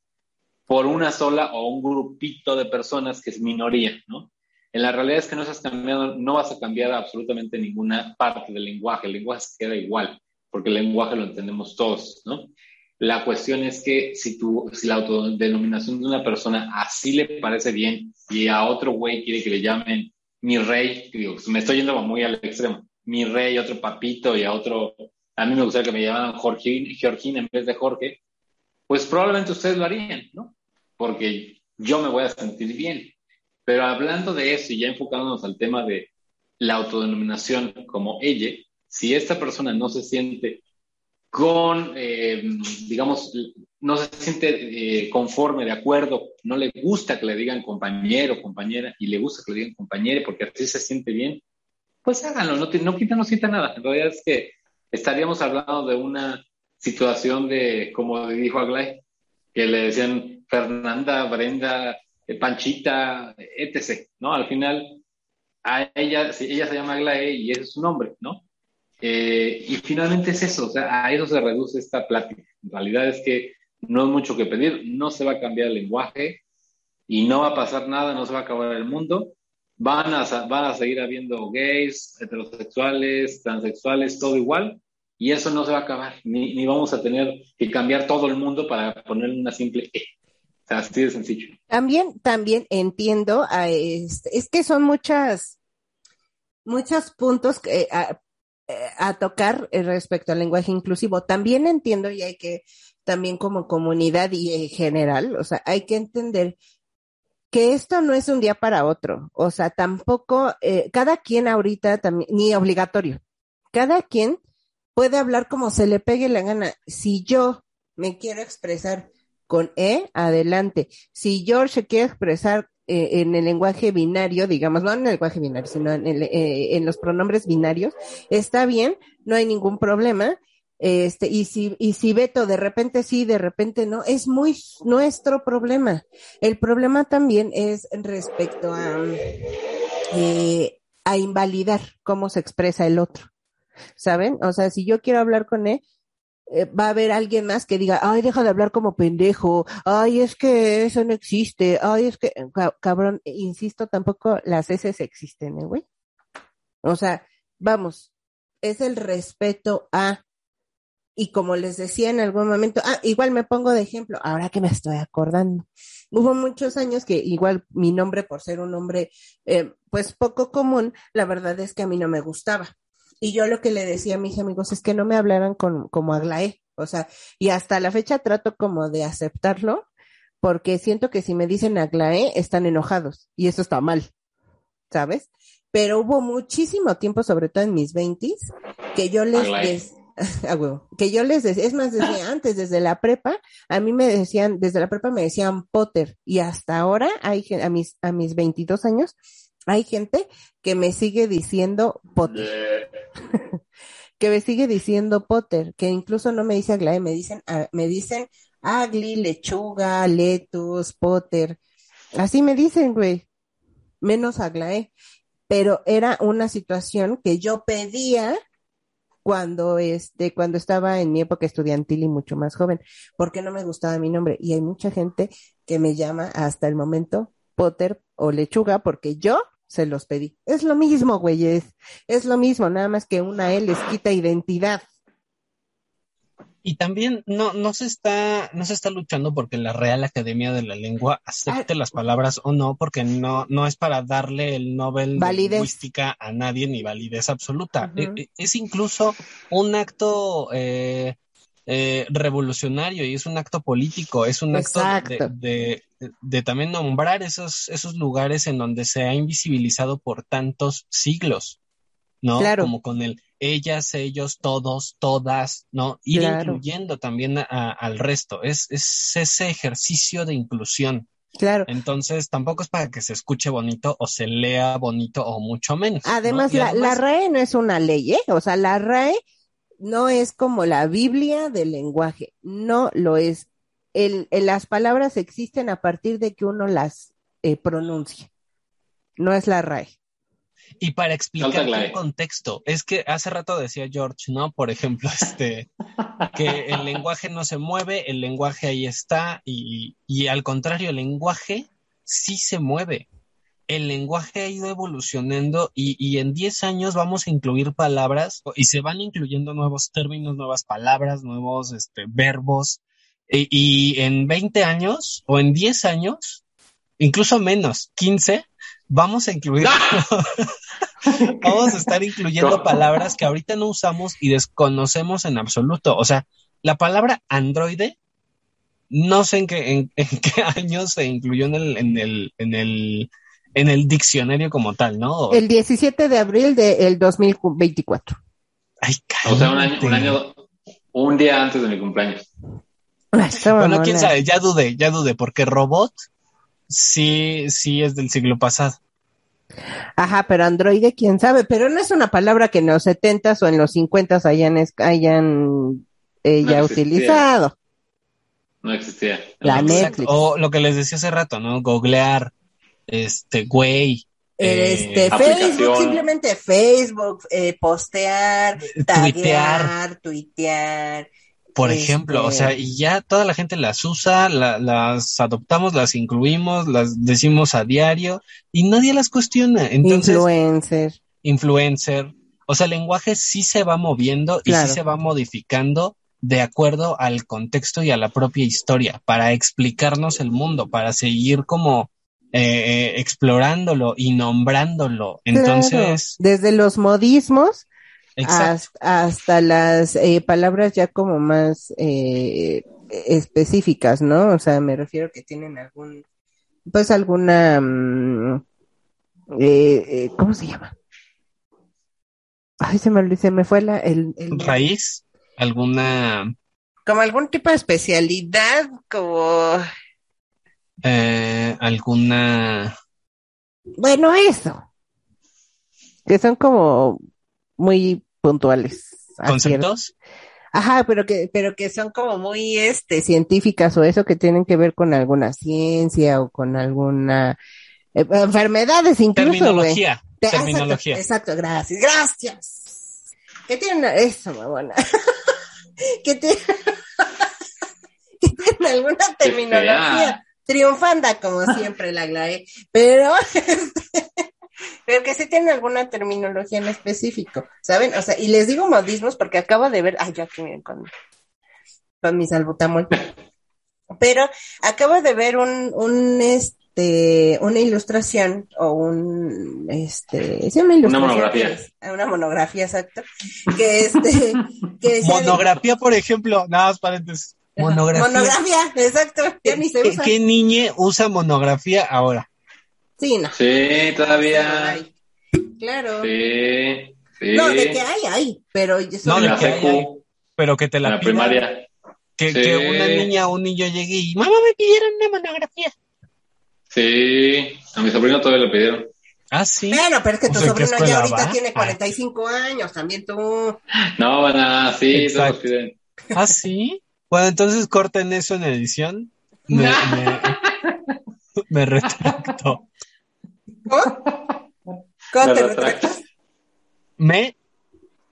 Speaker 4: por una sola o un grupito de personas que es minoría, ¿no? En la realidad es que no, estás cambiando, no vas a cambiar absolutamente ninguna parte del lenguaje, el lenguaje se queda igual, porque el lenguaje lo entendemos todos, ¿no? La cuestión es que si, tu, si la autodenominación de una persona así le parece bien y a otro güey quiere que le llamen mi rey, digo, me estoy yendo muy al extremo, mi rey, otro papito y a otro, a mí me gustaría que me llamaran Jorgín, Georgín en vez de Jorge, pues probablemente ustedes lo harían, ¿no? Porque yo me voy a sentir bien. Pero hablando de eso y ya enfocándonos al tema de la autodenominación como ella, si esta persona no se siente con, eh, digamos, no se siente eh, conforme, de acuerdo, no le gusta que le digan compañero, compañera, y le gusta que le digan compañere porque así se siente bien, pues háganlo, no, no quita, no quita nada. En realidad es que estaríamos hablando de una situación de, como dijo Aglay, que le decían Fernanda, Brenda, eh, Panchita, etc., ¿no? Al final, a ella, ella se llama Aglae y ese es su nombre, ¿no? Eh, y finalmente es eso, o sea, a eso se reduce esta plática. En realidad es que no es mucho que pedir, no se va a cambiar el lenguaje y no va a pasar nada, no se va a acabar el mundo. Van a, van a seguir habiendo gays, heterosexuales, transexuales, todo igual, y eso no se va a acabar, ni, ni vamos a tener que cambiar todo el mundo para ponerle una simple E. Así de sencillo.
Speaker 1: También, también entiendo, a este, es que son muchas, muchos puntos que, a, a, tocar respecto al lenguaje inclusivo. También entiendo y hay que, también como comunidad y en general, o sea, hay que entender que esto no es un día para otro. O sea, tampoco, eh, cada quien ahorita también, ni obligatorio, cada quien puede hablar como se le pegue la gana. Si yo me quiero expresar con E, adelante. Si George quiere expresar eh, en el lenguaje binario, digamos, no en el lenguaje binario, sino en, el, eh, en los pronombres binarios, está bien, no hay ningún problema. Este, y si, y si Beto de repente sí, de repente no, es muy nuestro problema. El problema también es respecto a, eh, a invalidar cómo se expresa el otro. ¿Saben? O sea, si yo quiero hablar con él, eh, va a haber alguien más que diga, ay, deja de hablar como pendejo, ay, es que eso no existe, ay, es que, ca- cabrón, insisto, tampoco las S existen, ¿eh, güey? O sea, vamos, es el respeto a, y como les decía en algún momento, ah, igual me pongo de ejemplo, ahora que me estoy acordando. Hubo muchos años que igual mi nombre, por ser un nombre, eh, pues poco común, la verdad es que a mí no me gustaba. Y yo lo que le decía a mis amigos es que no me hablaran con, como Aglaé. O sea, y hasta la fecha trato como de aceptarlo, porque siento que si me dicen Aglaé, están enojados. Y eso está mal, ¿sabes? Pero hubo muchísimo tiempo, sobre todo en mis veintis, que yo les, ah, que yo les decía, es más, desde antes, desde la prepa, a mí me decían, desde la prepa me decían Potter, y hasta ahora hay a mis, a mis 22 años, hay gente que me sigue diciendo Potter que me sigue diciendo Potter, que incluso no me dice Aglaé, me dicen, me dicen Agli, lechuga, letus, Potter. Así me dicen, güey. Menos Aglaé. Pero era una situación que yo pedía cuando este, cuando estaba en mi época estudiantil y mucho más joven, porque no me gustaba mi nombre. Y hay mucha gente que me llama hasta el momento Potter o lechuga porque yo se los pedí. Es lo mismo, güeyes. Es lo mismo, nada más que una E les quita identidad.
Speaker 5: Y también no, no se está, no se está luchando porque la Real Academia de la Lengua acepte las palabras o no, porque no, no es para darle el Nobel
Speaker 1: Validez.
Speaker 5: de lingüística a nadie ni validez absoluta. E- e- Es incluso un acto eh, eh, revolucionario y es un acto político, es un acto de, de, de también nombrar esos, esos lugares en donde se ha invisibilizado por tantos siglos. ¿no?
Speaker 1: Claro.
Speaker 5: Como con el ellas, ellos, todos, todas, ¿no? Ir
Speaker 1: Claro.
Speaker 5: incluyendo también a- a- al resto. Es, es ese ejercicio de inclusión.
Speaker 1: Claro.
Speaker 5: Entonces, tampoco es para que se escuche bonito o se lea bonito o mucho menos. ¿no?
Speaker 1: Además, la, la RAE no es una ley, ¿eh? O sea, la RAE no es como la Biblia del lenguaje, no lo es. El, el- las palabras existen a partir de que uno las eh, pronuncia. No es la RAE.
Speaker 5: Y para explicar el contexto, es que hace rato decía George, ¿no? Por ejemplo, este, que el lenguaje no se mueve, el lenguaje ahí está, y, y al contrario, el lenguaje sí se mueve. El lenguaje ha ido evolucionando y, y en 10 años vamos a incluir palabras y se van incluyendo nuevos términos, nuevas palabras, nuevos este, verbos. Y, y en 20 años o en 10 años, incluso menos, 15, vamos a incluir vamos a estar incluyendo palabras que ahorita no usamos y desconocemos en absoluto. O sea, la palabra androide, no sé en qué, en, en qué año se incluyó en el, en el, en el, en el diccionario como tal, ¿no?
Speaker 1: El 17 de abril del 2024.
Speaker 5: Ay,
Speaker 4: O sea, un año, un
Speaker 5: cállate.
Speaker 4: año, un día antes de mi cumpleaños.
Speaker 5: Bueno, quién sabe, ya dudé, ya dudé, porque robot sí, sí es del siglo pasado.
Speaker 1: Ajá, pero androide, quién sabe, pero no es una palabra que en los 70s o en los 50s hayan, hayan eh,
Speaker 4: No
Speaker 1: ya
Speaker 4: existía.
Speaker 1: utilizado.
Speaker 4: No existía.
Speaker 1: La. Netflix.
Speaker 5: O lo que les decía hace rato, ¿no? Googlear, este, güey. eh,
Speaker 1: Este,
Speaker 4: aplicación.
Speaker 1: Facebook, simplemente Facebook, eh, postear,
Speaker 5: tuitear.
Speaker 1: taguear, tuitear.
Speaker 5: Por
Speaker 1: Este-
Speaker 5: ejemplo, o sea, y ya toda la gente las usa, la- las adoptamos, las incluimos, las decimos a diario y nadie las cuestiona. Entonces,
Speaker 1: Influencer.
Speaker 5: influencer, o sea, el lenguaje sí se va moviendo y
Speaker 1: Claro.
Speaker 5: sí se va modificando de acuerdo al contexto y a la propia historia, para explicarnos el mundo, para seguir como eh, eh, explorándolo y nombrándolo. Entonces,
Speaker 1: Claro, desde los modismos hasta, hasta las eh, palabras ya como más eh, específicas, ¿no? O sea, me refiero que tienen algún, pues alguna, eh, eh, ¿cómo se llama? Ay, se me, olvidó, se me fue la, el, el-
Speaker 5: raíz, alguna
Speaker 1: como algún tipo de especialidad, como,
Speaker 5: eh, alguna
Speaker 1: Bueno, eso. Que son como muy puntuales.
Speaker 5: conceptos.
Speaker 1: Ajá, pero que, pero que son como muy este científicas o eso que tienen que ver con alguna ciencia o con alguna eh, enfermedades incluso.
Speaker 5: Terminología.
Speaker 1: Te- ah,
Speaker 5: Terminología.
Speaker 1: Exacto, exacto, gracias, gracias. Que tienen eso, mamona. que tienen que tienen alguna terminología triunfanda como siempre la Glae, pero pero que sí tienen alguna terminología en específico, ¿saben? O sea, y les digo modismos porque acabo de ver, ay, yo aquí miren con, con mi salbutamol. Pero acabo de ver un, un este, una ilustración o un, este, sí, una ilustración.
Speaker 4: monografía.
Speaker 1: que es- una monografía, exacto. Que este, que decía de-
Speaker 5: Monografía, por ejemplo, nada más paréntesis. Monografía.
Speaker 1: Monografía, exacto. Ya ni se
Speaker 5: ¿Qué,
Speaker 1: usa.
Speaker 5: qué niña usa monografía ahora?
Speaker 1: Sí, no.
Speaker 4: Sí, todavía.
Speaker 1: Claro.
Speaker 4: Sí, sí.
Speaker 1: No, de que hay, hay, pero yo
Speaker 5: No,
Speaker 1: soy-
Speaker 4: en
Speaker 5: de
Speaker 4: la
Speaker 5: que hay, Pero que te
Speaker 4: en
Speaker 5: la
Speaker 4: la
Speaker 5: pidan.
Speaker 4: primaria.
Speaker 5: Que,
Speaker 4: Sí.
Speaker 5: que una niña o un niño llegue y, mamá, me pidieron una monografía.
Speaker 4: Sí, a mi sobrino todavía le pidieron.
Speaker 5: Ah, sí.
Speaker 1: Bueno, pero es que tu
Speaker 5: O sea, ¿en qué
Speaker 1: sobrino ya ahorita
Speaker 5: va?
Speaker 1: tiene
Speaker 5: Ah.
Speaker 1: 45 años, también tú.
Speaker 4: No, nada, sí, todos
Speaker 5: Exacto.
Speaker 4: piden.
Speaker 5: Ah, sí. Bueno, entonces corten eso en edición. Me, me, me retracto.
Speaker 1: ¿Cómo? ¿Cómo
Speaker 4: Me
Speaker 1: te
Speaker 4: retracto.
Speaker 1: retractas?
Speaker 5: Me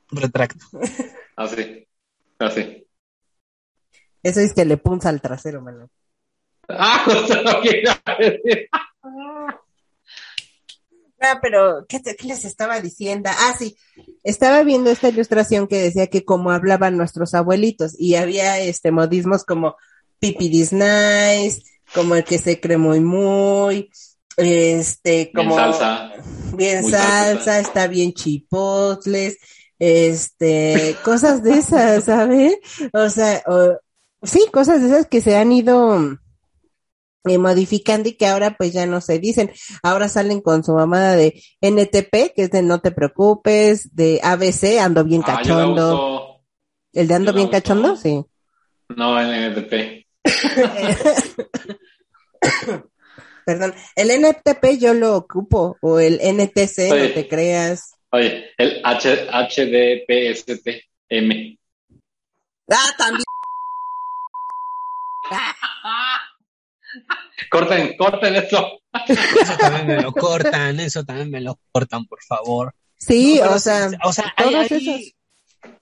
Speaker 5: retracto.
Speaker 4: Así, así.
Speaker 1: Eso es que le punza al trasero, mano.
Speaker 4: Ah, justo lo que iba a decir.
Speaker 1: Ah, pero, ¿qué, te- qué les estaba diciendo? Ah, sí, estaba viendo esta ilustración que decía que como hablaban nuestros abuelitos y había este modismos como pipi this nice, como el que se cree muy muy, este,
Speaker 4: Bien
Speaker 1: como
Speaker 4: salsa.
Speaker 1: bien salsa,
Speaker 4: salsa.
Speaker 1: está bien chipotles, este, cosas de esas, ¿sabes? O sea, o- sí, cosas de esas que se han ido eh, modificando y que ahora pues ya no se dicen. Ahora salen con su mamada de NTP, que es de no te preocupes, de ABC, ando bien
Speaker 4: Ah,
Speaker 1: cachondo. ¿El de ando
Speaker 4: yo
Speaker 1: bien cachondo? Sí.
Speaker 4: No, en NTP.
Speaker 1: Perdón, el NTP yo lo ocupo, o el NTC,
Speaker 4: Oye.
Speaker 1: no te creas.
Speaker 4: Oye, el H, HDPST M.
Speaker 1: Ah, también.
Speaker 4: Corten, corten esto.
Speaker 5: Eso también me lo cortan, eso también me lo cortan, por favor.
Speaker 1: Sí,
Speaker 5: No,
Speaker 1: o sea,
Speaker 5: sí, o sea, hay,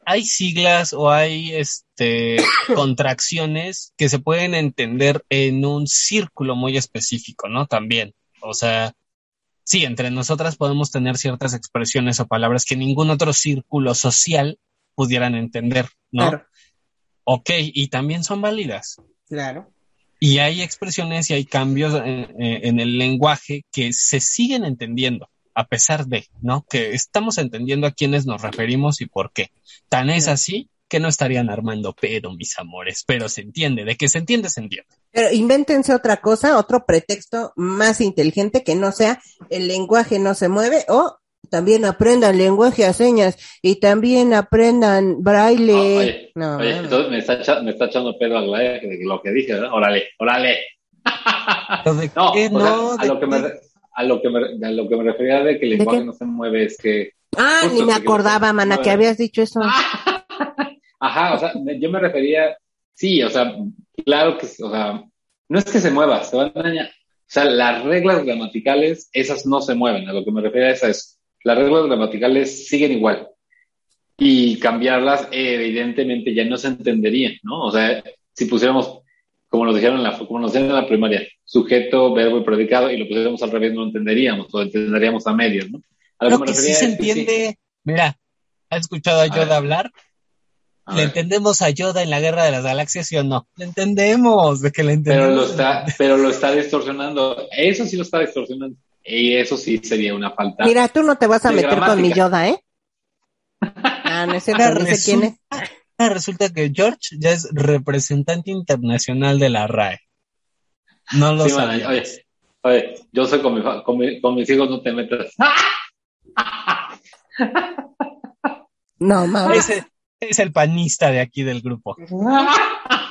Speaker 5: hay siglas o hay este contracciones que se pueden entender en un círculo muy específico, ¿no? También. O sea, sí, entre nosotras podemos tener ciertas expresiones o palabras que ningún otro círculo social pudieran entender, ¿no?
Speaker 1: Claro,
Speaker 5: Ok, y también son válidas.
Speaker 1: claro.
Speaker 5: Y hay expresiones y hay cambios en, en el lenguaje que se siguen entendiendo, a pesar de, ¿no? Que estamos entendiendo a quiénes nos referimos y por qué. Tan es así que no estarían armando pedo, mis amores, pero se entiende, de que se entiende, se entiende.
Speaker 1: Pero invéntense otra cosa, otro pretexto más inteligente que no sea el lenguaje no se mueve o también aprendan lenguaje a señas y también aprendan braille.
Speaker 4: Ah, oye,
Speaker 1: no,
Speaker 4: Oye, entonces me está, echa- me está echando pedo a la de lo que dije, ¿verdad? Órale, órale. No,
Speaker 5: qué
Speaker 4: sea,
Speaker 5: no,
Speaker 4: a lo que me a lo que me, a lo que me refería de que el
Speaker 1: ¿De
Speaker 4: lenguaje
Speaker 1: qué?
Speaker 4: no se mueve es que
Speaker 1: ah,
Speaker 4: justo
Speaker 1: ni me acordaba, mana,
Speaker 4: no,
Speaker 1: que
Speaker 4: eh.
Speaker 1: habías dicho eso.
Speaker 4: Ajá, o sea, me- yo me refería, sí, o sea, claro que, o sea, no es que se mueva, se van a dañar. O sea, las reglas gramaticales, esas no se mueven, a lo que me refería es a eso. Las reglas gramaticales siguen igual. Y cambiarlas, evidentemente, ya no se entenderían, ¿no? O sea, si pusiéramos, como nos dijeron en la, como nos dijeron en la primaria, sujeto, verbo y predicado, y lo pusiéramos al revés, no lo entenderíamos, o entenderíamos a medios, ¿no? A
Speaker 5: Lo que sí se
Speaker 4: que sí.
Speaker 5: entiende, mira, ¿has escuchado a. Yoda hablar?
Speaker 4: A
Speaker 5: ¿Le
Speaker 4: ver.
Speaker 5: entendemos a Yoda en la Guerra de las Galaxias, sí o no? Le entendemos, de que le
Speaker 4: Pero
Speaker 5: entendemos.
Speaker 4: lo está, pero lo está distorsionando. Eso sí lo está distorsionando. Y eso sí sería una falta.
Speaker 1: Mira, tú no te vas a meter con mi. Yoda, ¿eh? Ah, no sé quién es.
Speaker 5: resulta, que George ya es representante internacional de la RAE. No lo
Speaker 4: Sí, man, oye, oye, yo soy con, mi, fa- con, mi- con mis hijos, no te metas.
Speaker 1: No, mames.
Speaker 5: Ese es el panista de aquí del grupo.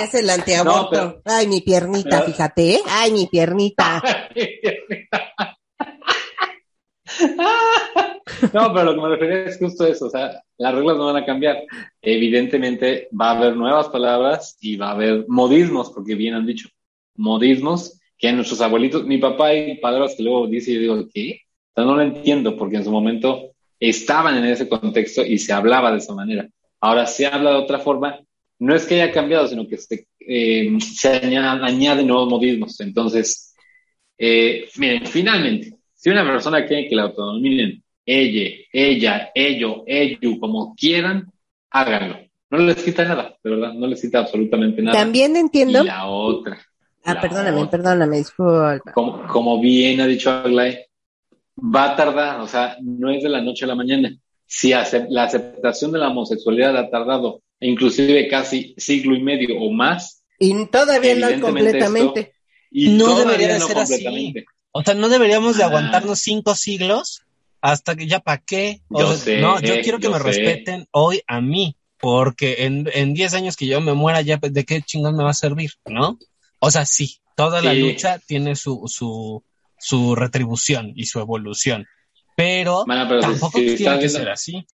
Speaker 1: Es el antiaborto.
Speaker 4: No, pero-
Speaker 1: Ay, mi piernita,
Speaker 4: pero-
Speaker 1: fíjate, ¿eh? Ay, mi piernita.
Speaker 4: No, pero lo que me refería es justo eso, o sea, las reglas no van a cambiar. Evidentemente va a haber nuevas palabras y va a haber modismos, porque bien han dicho, modismos que nuestros abuelitos, mi papá hay palabras que luego dice y yo digo, ¿qué? O sea, no lo entiendo porque en su momento estaban en ese contexto y se hablaba de esa manera. Ahora se habla de otra forma, no es que haya cambiado, sino que se, eh, se añaden, nuevos modismos. Entonces, eh, miren, finalmente, si una persona quiere que la autonominen, ella, ella, ello, ello, como quieran, háganlo. No les quita nada, de verdad, no les quita absolutamente nada.
Speaker 1: También entiendo.
Speaker 4: Y la otra,
Speaker 1: Ah,
Speaker 4: la
Speaker 1: perdóname,
Speaker 4: otra.
Speaker 1: perdóname, disculpa.
Speaker 4: como, como bien ha dicho Aglay, va a tardar, o sea, no es de la noche a la mañana. Si la aceptación de la homosexualidad ha tardado inclusive casi siglo y medio o más,
Speaker 1: Y todavía no completamente.
Speaker 4: y
Speaker 5: No
Speaker 4: todavía
Speaker 5: debería de
Speaker 4: no
Speaker 5: ser así.
Speaker 4: completamente.
Speaker 5: O sea, no deberíamos de
Speaker 4: Ah.
Speaker 5: aguantarnos cinco siglos hasta que ya para qué. O
Speaker 4: Yo
Speaker 5: sea,
Speaker 4: sé,
Speaker 5: no, yo quiero que
Speaker 4: yo
Speaker 5: me
Speaker 4: sé.
Speaker 5: respeten hoy a mí, porque en, en 10 años que yo me muera ya, ¿de qué chingón me va a servir? ¿No? O sea, sí, toda la lucha tiene su, su, su retribución y su evolución, pero tampoco
Speaker 4: si
Speaker 5: tiene que
Speaker 4: viendo-
Speaker 5: ser así.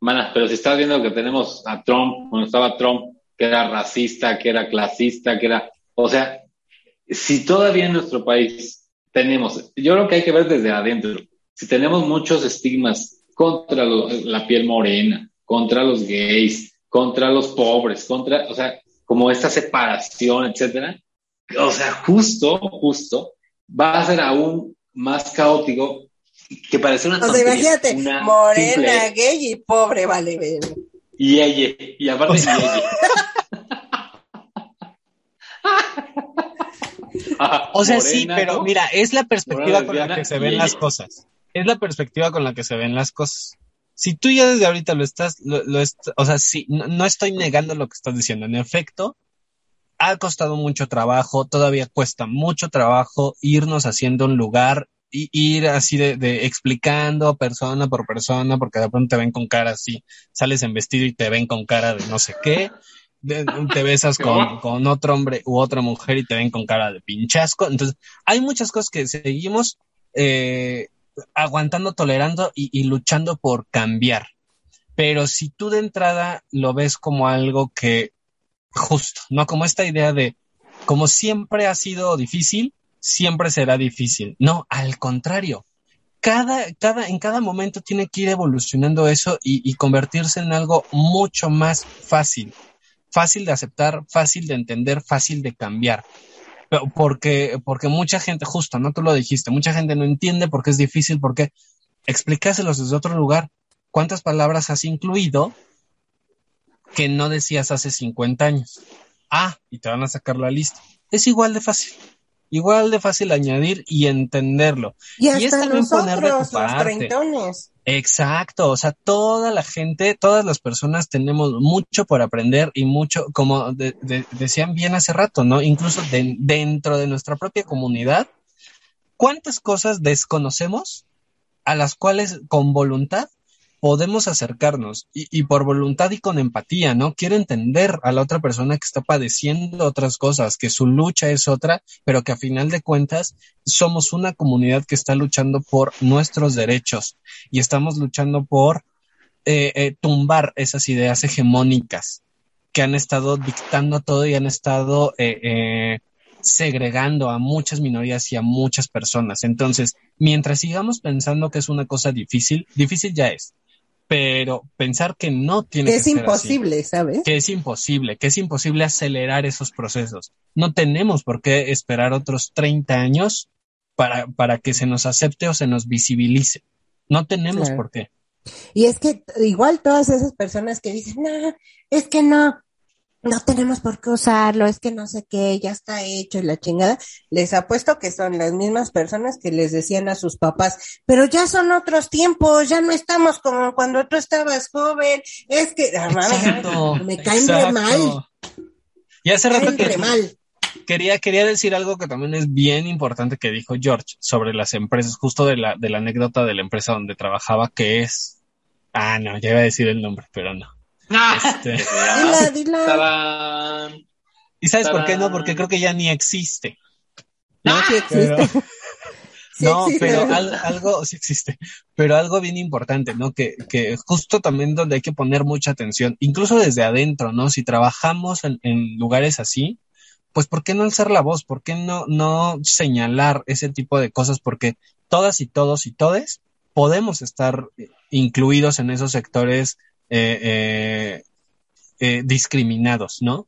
Speaker 4: Mana, pero si estás viendo que tenemos a Trump, cuando estaba Trump, que era racista, que era clasista, que era, o sea, si todavía en nuestro país tenemos, yo creo que hay que ver desde adentro, si tenemos muchos estigmas contra la piel morena, contra los gays, contra los pobres, contra, o sea, como esta separación, etcétera, o sea, justo, justo, va a ser aún más caótico que parece una
Speaker 1: O sea,
Speaker 4: tontería,
Speaker 1: imagínate,
Speaker 4: una
Speaker 1: morena,
Speaker 4: simple-
Speaker 1: gay y pobre, vale, ver.
Speaker 4: y ella, y aparte
Speaker 5: O sea-
Speaker 4: y ella.
Speaker 5: O sea, sí, pero
Speaker 4: ¿no?
Speaker 5: mira, es la perspectiva
Speaker 4: Morena,
Speaker 5: con la que se ven las cosas. Es la perspectiva con la que se ven las cosas. Si tú ya desde ahorita lo estás, lo, lo est- o sea, sí, no, no estoy negando lo que estás diciendo. En efecto, ha costado mucho trabajo, todavía cuesta mucho trabajo irnos haciendo un lugar ir así de, de explicando persona por persona, porque de pronto te ven con cara así, sales en vestido y te ven con cara de no sé qué, de- te besas con, con otro hombre u otra mujer y te ven con cara de pinchasco. Entonces, hay muchas cosas que seguimos eh, aguantando, tolerando y, y luchando por cambiar. Pero si tú de entrada lo ves como algo que justo, ¿no? Como esta idea de, como siempre ha sido difícil, siempre será difícil. No, al contrario. Cada, cada, en cada momento tiene que ir evolucionando eso y, convertirse en algo mucho más fácil. Fácil de aceptar, fácil de entender, fácil de cambiar. Porque, porque mucha gente, justo, ¿no? Tú lo dijiste, mucha gente no entiende porque es difícil, porque explícaselos desde otro lugar. ¿Cuántas palabras has incluido que no decías hace 50 años? Ah, y te van a sacar la lista. Es igual de fácil. Igual de fácil añadir y entenderlo.
Speaker 1: Y
Speaker 5: Y
Speaker 1: hasta
Speaker 5: es también poner de tu
Speaker 1: nosotros, los.
Speaker 5: Exacto, o sea, toda la gente, todas las personas tenemos mucho por aprender y mucho, como de- de- decían bien hace rato, ¿no? Incluso de- dentro de nuestra propia comunidad, ¿cuántas cosas desconocemos a las cuales con voluntad podemos acercarnos? Y, por voluntad y con empatía, ¿no? Quiero entender a la otra persona que está padeciendo otras cosas, que su lucha es otra, pero que a final de cuentas somos una comunidad que está luchando por nuestros derechos y estamos luchando por eh, eh, tumbar esas ideas hegemónicas que han estado dictando todo y han estado eh, eh, segregando a muchas minorías y a muchas personas. Entonces, mientras sigamos pensando que es una cosa difícil, difícil ya es, pero pensar que no tiene
Speaker 1: Que
Speaker 5: que,
Speaker 1: es
Speaker 5: ser así,
Speaker 1: imposible, ¿sabes?
Speaker 5: que es imposible, que es imposible acelerar esos procesos. No tenemos por qué esperar otros 30 años para, para que se nos acepte o se nos visibilice. No tenemos
Speaker 1: Claro.
Speaker 5: por qué.
Speaker 1: Y es que igual todas esas personas que dicen, no, es que no, no tenemos por qué usarlo, es que no sé qué, ya está hecho y la chingada, les apuesto que son las mismas personas que les decían a sus papás, pero ya son otros tiempos, ya no estamos como cuando tú estabas joven, es que, ah,
Speaker 5: Exacto,
Speaker 1: me caen re
Speaker 5: exacto.
Speaker 1: mal,
Speaker 5: Y hace
Speaker 1: me
Speaker 5: rato que
Speaker 1: mal.
Speaker 5: quería, quería decir algo que también es bien importante que dijo George sobre las empresas, justo de la, de la anécdota de la empresa donde trabajaba, que es, ah, no, ya iba a decir el nombre, pero no. Este,
Speaker 1: Dila, dila.
Speaker 4: Tarán.
Speaker 5: ¿Y sabes por qué no? Porque creo que ya ni existe.
Speaker 1: No, sí existe.
Speaker 5: Pero-
Speaker 1: Sí
Speaker 5: no,
Speaker 1: existe.
Speaker 5: pero al- algo sí existe, pero algo bien importante, ¿no? Que, que justo también donde hay que poner mucha atención, incluso desde adentro, ¿no? Si trabajamos en, en lugares así, pues ¿por qué no alzar la voz? ¿Por qué no, no señalar ese tipo de cosas? Porque todas y todos y todes podemos estar incluidos en esos sectores eh, eh, eh, discriminados, ¿no?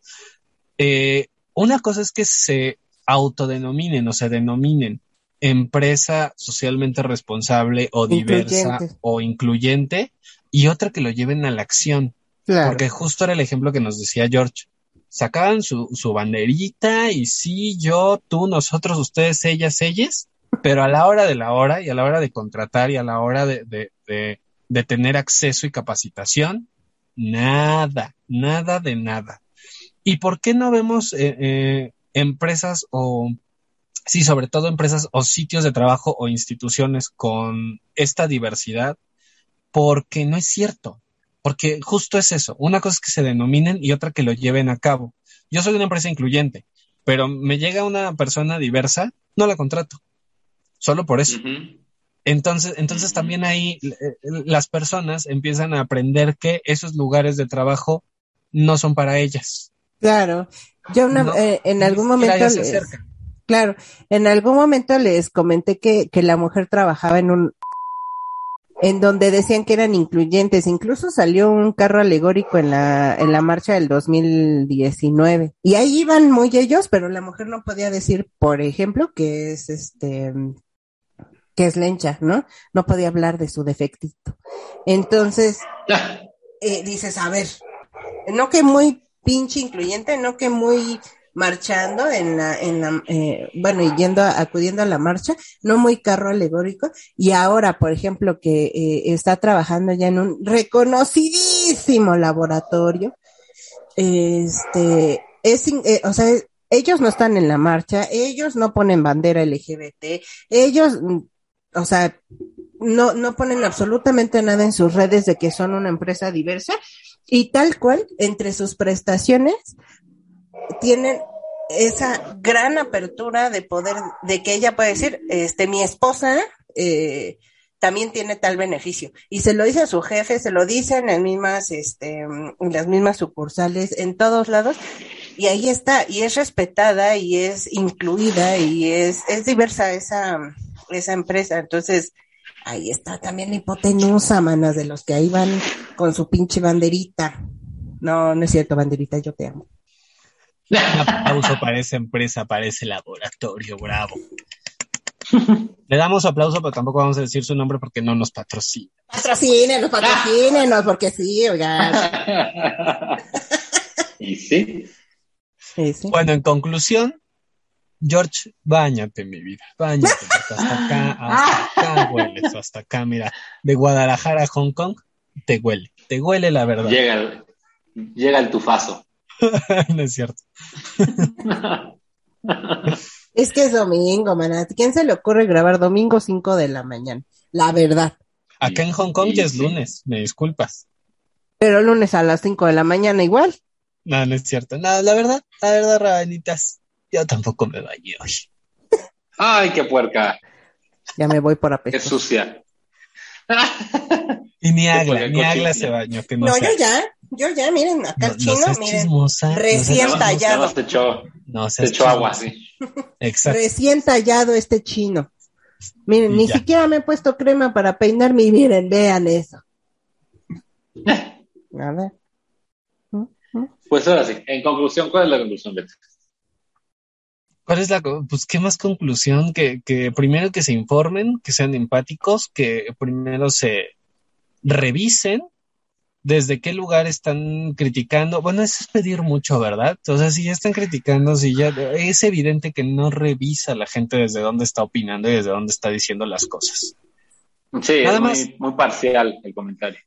Speaker 5: Una cosa es que se autodenominen o se denominen empresa socialmente responsable o diversa
Speaker 1: Incluyente.
Speaker 5: o incluyente y otra que lo lleven a la acción.
Speaker 1: Claro.
Speaker 5: Porque justo era el ejemplo que nos decía George. Sacaban su, su banderita y sí, yo, tú, nosotros, ustedes, ellas, ellas, pero a la hora de la hora y a la hora de contratar y a la hora de, de, de, de tener acceso y capacitación, nada, nada de nada. ¿Y por qué no vemos eh, eh, empresas o, sí, sobre todo empresas o sitios de trabajo o instituciones con esta diversidad? Porque no es cierto. Porque justo es eso. Una cosa es que se denominen y otra que lo lleven a cabo. Yo soy una empresa incluyente, pero me llega una persona diversa, no la contrato. Solo por eso. Entonces, entonces también ahí eh, las personas empiezan a aprender que esos lugares de trabajo no son para ellas.
Speaker 1: Claro. Yo una,
Speaker 5: No,
Speaker 1: eh, en algún momento
Speaker 5: se
Speaker 1: les, claro, en algún momento les comenté que, que la mujer trabajaba en un, en donde decían que eran incluyentes. Incluso salió un carro alegórico en la, en la marcha del 2019. Y ahí iban muy ellos, pero la mujer no podía decir, por ejemplo, que es este, que es lencha, ¿no? No podía hablar de su defectito. Entonces, eh, dices, a ver, no que muy pinche incluyente, no que muy marchando en la, en la, eh, bueno, y yendo, a- acudiendo a la marcha, no muy carro alegórico, y ahora, por ejemplo, que eh, está trabajando ya en un reconocidísimo laboratorio, este, es, eh, o sea, ellos no están en la marcha, ellos no ponen bandera LGBT, ellos, mm, o sea, no, no ponen absolutamente nada en sus redes de que son una empresa diversa y tal cual, entre sus prestaciones, tienen esa gran apertura de poder, de que ella puede decir, este, mi esposa, eh, también tiene tal beneficio. Y se lo dice a su jefe, se lo dicen en mismas, este, en las mismas sucursales, en todos lados, y ahí está, y es respetada, y es incluida, y es, es diversa esa, esa empresa. Entonces, ahí está también la hipotenusa, manas, de los que ahí van con su pinche banderita. No, no es cierto, banderita, yo te amo.
Speaker 5: Un aplauso para esa empresa, para ese laboratorio, bravo. Le damos aplauso, pero tampoco vamos a decir su nombre porque no nos patrocina.
Speaker 1: Patrocínenos, patrocínenos, porque sí, oigan.
Speaker 4: y sí.
Speaker 1: Sí, sí.
Speaker 5: Bueno, en conclusión, George, bañate, mi vida, bañate, porque hasta acá, hasta acá hueles, hasta acá, mira, de Guadalajara a Hong Kong, te huele, te huele la verdad.
Speaker 4: Llega el, llega el tufazo.
Speaker 5: no es cierto.
Speaker 1: Es que es domingo, maná. ¿Quién se le ocurre grabar domingo 5 de la mañana? La verdad.
Speaker 5: Acá en Hong Kong
Speaker 4: Sí,
Speaker 5: ya es
Speaker 4: sí.
Speaker 5: lunes, me disculpas.
Speaker 1: Pero lunes a las 5 de la mañana igual.
Speaker 5: No, no es cierto. No, la verdad, la verdad, rabanitas, yo tampoco me bañé hoy.
Speaker 4: Ay, qué puerca,
Speaker 1: Ya me voy por
Speaker 4: qué
Speaker 1: apesto.
Speaker 4: sucia.
Speaker 5: Y ni
Speaker 4: Qué
Speaker 5: Agla, ni Agla se bañó, que no,
Speaker 1: No, yo ya, yo ya, miren, acá
Speaker 5: No,
Speaker 1: el
Speaker 5: no
Speaker 1: chino,
Speaker 5: seas
Speaker 1: miren,
Speaker 5: chismosa, no
Speaker 1: recién tallado.
Speaker 4: te echó,
Speaker 5: No
Speaker 4: te
Speaker 5: seas
Speaker 4: echó agua, sí.
Speaker 5: Exacto.
Speaker 1: recién tallado este chino. Miren,
Speaker 5: Y
Speaker 1: ni
Speaker 5: ya.
Speaker 1: siquiera me he puesto crema para peinarme y miren, vean eso. A ver.
Speaker 4: Pues ahora sí, en conclusión, ¿cuál es la conclusión, Beto?
Speaker 5: ¿Cuál es la, pues qué más conclusión? Que, que primero que se informen, que sean empáticos, que primero se revisen desde qué lugar están criticando. Bueno, eso es pedir mucho, ¿verdad? O sea, si ya están criticando, si ya es evidente que no revisa la gente desde dónde está opinando y desde dónde está diciendo las cosas.
Speaker 4: Sí,
Speaker 5: Nada
Speaker 4: es
Speaker 5: más.
Speaker 4: muy, muy parcial el comentario.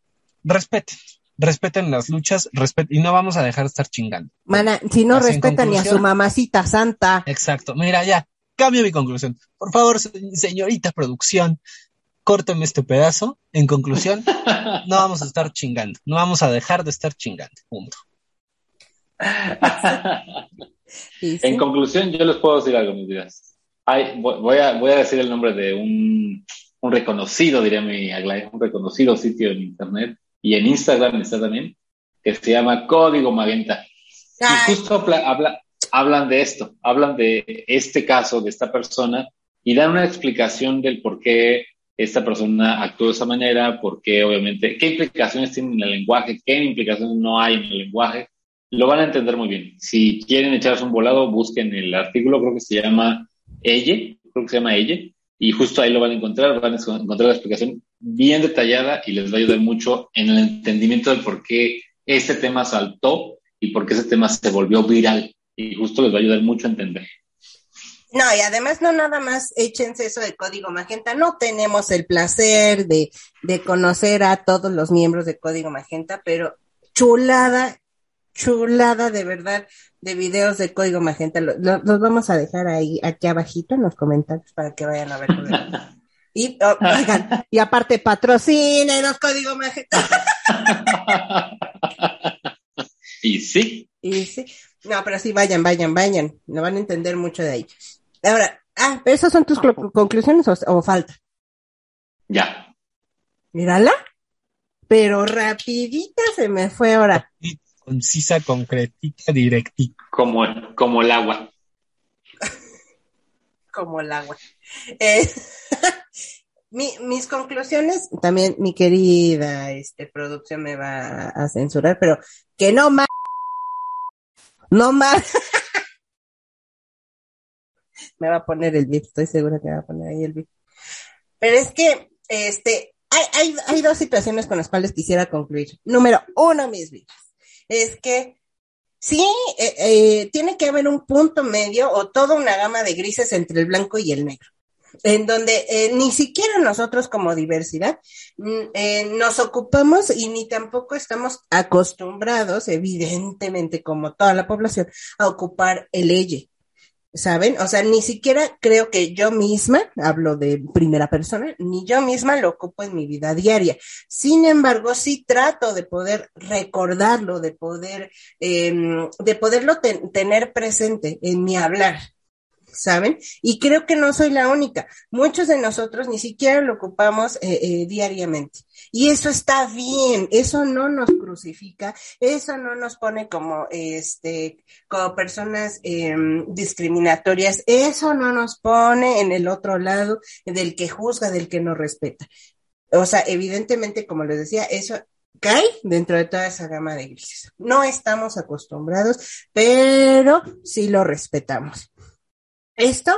Speaker 5: Respeten, respeten las luchas, respet y no vamos a dejar de estar chingando.
Speaker 1: Mana, si no
Speaker 5: Así
Speaker 1: respetan ni a su mamacita santa.
Speaker 5: Exacto. Mira, ya, cambio mi conclusión. Por favor, se- señorita producción, córteme este pedazo. En conclusión, no vamos a estar chingando. No vamos a dejar de estar chingando. Punto.
Speaker 1: Y sí.
Speaker 4: En conclusión, yo les puedo decir algo, mis. Hay, voy, voy a, voy a decir el nombre de un, un reconocido, diría mi Aglaé, un reconocido sitio en internet y en Instagram está también, que se llama Código Magenta. Y
Speaker 1: Ay,
Speaker 4: justo habla, habla- hablan de esto, hablan de este caso, de esta persona, y dan una explicación del por qué esta persona actuó de esa manera, por qué obviamente, qué implicaciones tiene en el lenguaje, qué implicaciones no hay en el lenguaje. Lo van a entender muy bien. Si quieren echarse un volado, busquen el artículo, creo que se llama Elle, creo que se llama Elle, y justo ahí lo van a encontrar, van a encontrar la explicación bien detallada y les va a ayudar mucho en el entendimiento de por qué este tema saltó y por qué ese tema se volvió viral. Y justo les va a ayudar mucho a entender.
Speaker 1: No, y además no nada más échense eso de Código Magenta. No tenemos el placer de, de conocer a todos los miembros de Código Magenta, pero chulada, chulada de verdad de videos de Código Magenta. Lo- lo- Los vamos a dejar ahí, aquí abajito en los comentarios para que vayan a ver. Y, oh, oigan, y aparte patrocínenos Código Magenta.
Speaker 4: y sí,
Speaker 1: Y sí, no, pero sí, vayan, vayan, vayan. No van a entender mucho de ahí. Ahora, ah, ¿pero esas son tus conclusiones o, o falta?
Speaker 4: ya.
Speaker 1: Mírala. Pero rapidita se me fue ahora.
Speaker 5: Concisa, concretita, directita.
Speaker 4: Como, como el agua.
Speaker 1: Como el agua. Eh, mi- mis conclusiones, también mi querida este, producción me va a, censurar, pero que no más. No más. me va a poner el beat, estoy segura que me va a poner ahí el beat. Pero es que, este, hay, hay, hay dos situaciones con las cuales quisiera concluir. Número uno, mis vidas, es que sí, eh, eh, tiene que haber un punto medio o toda una gama de grises entre el blanco y el negro en donde eh, ni siquiera nosotros como diversidad mm, eh, nos ocupamos y ni tampoco estamos acostumbrados, evidentemente como toda la población, a ocupar el elle. ¿Saben? O sea, ni siquiera creo que yo misma, hablo de primera persona, ni yo misma lo ocupo en mi vida diaria. Sin embargo, sí trato de poder recordarlo, de poder, eh, de poderlo ten- tener presente en mi hablar. ¿Saben? Y creo que no soy la única. Muchos de nosotros ni siquiera lo ocupamos eh, eh, diariamente. Y eso está bien, eso no nos crucifica, eso no nos pone como, este, como personas eh, discriminatorias, eso no nos pone en el otro lado del que juzga, del que no respeta. O sea, evidentemente, como les decía, eso cae dentro de toda esa gama de grises. No estamos acostumbrados, pero sí lo respetamos. Esto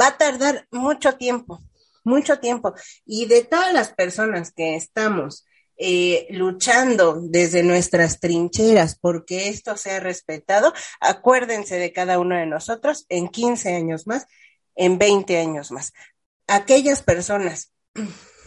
Speaker 1: va a tardar mucho tiempo, mucho tiempo. Y de todas las personas que estamos eh, luchando desde nuestras trincheras porque esto sea respetado, acuérdense de cada uno de nosotros en 15 años más, en 20 años más. Aquellas personas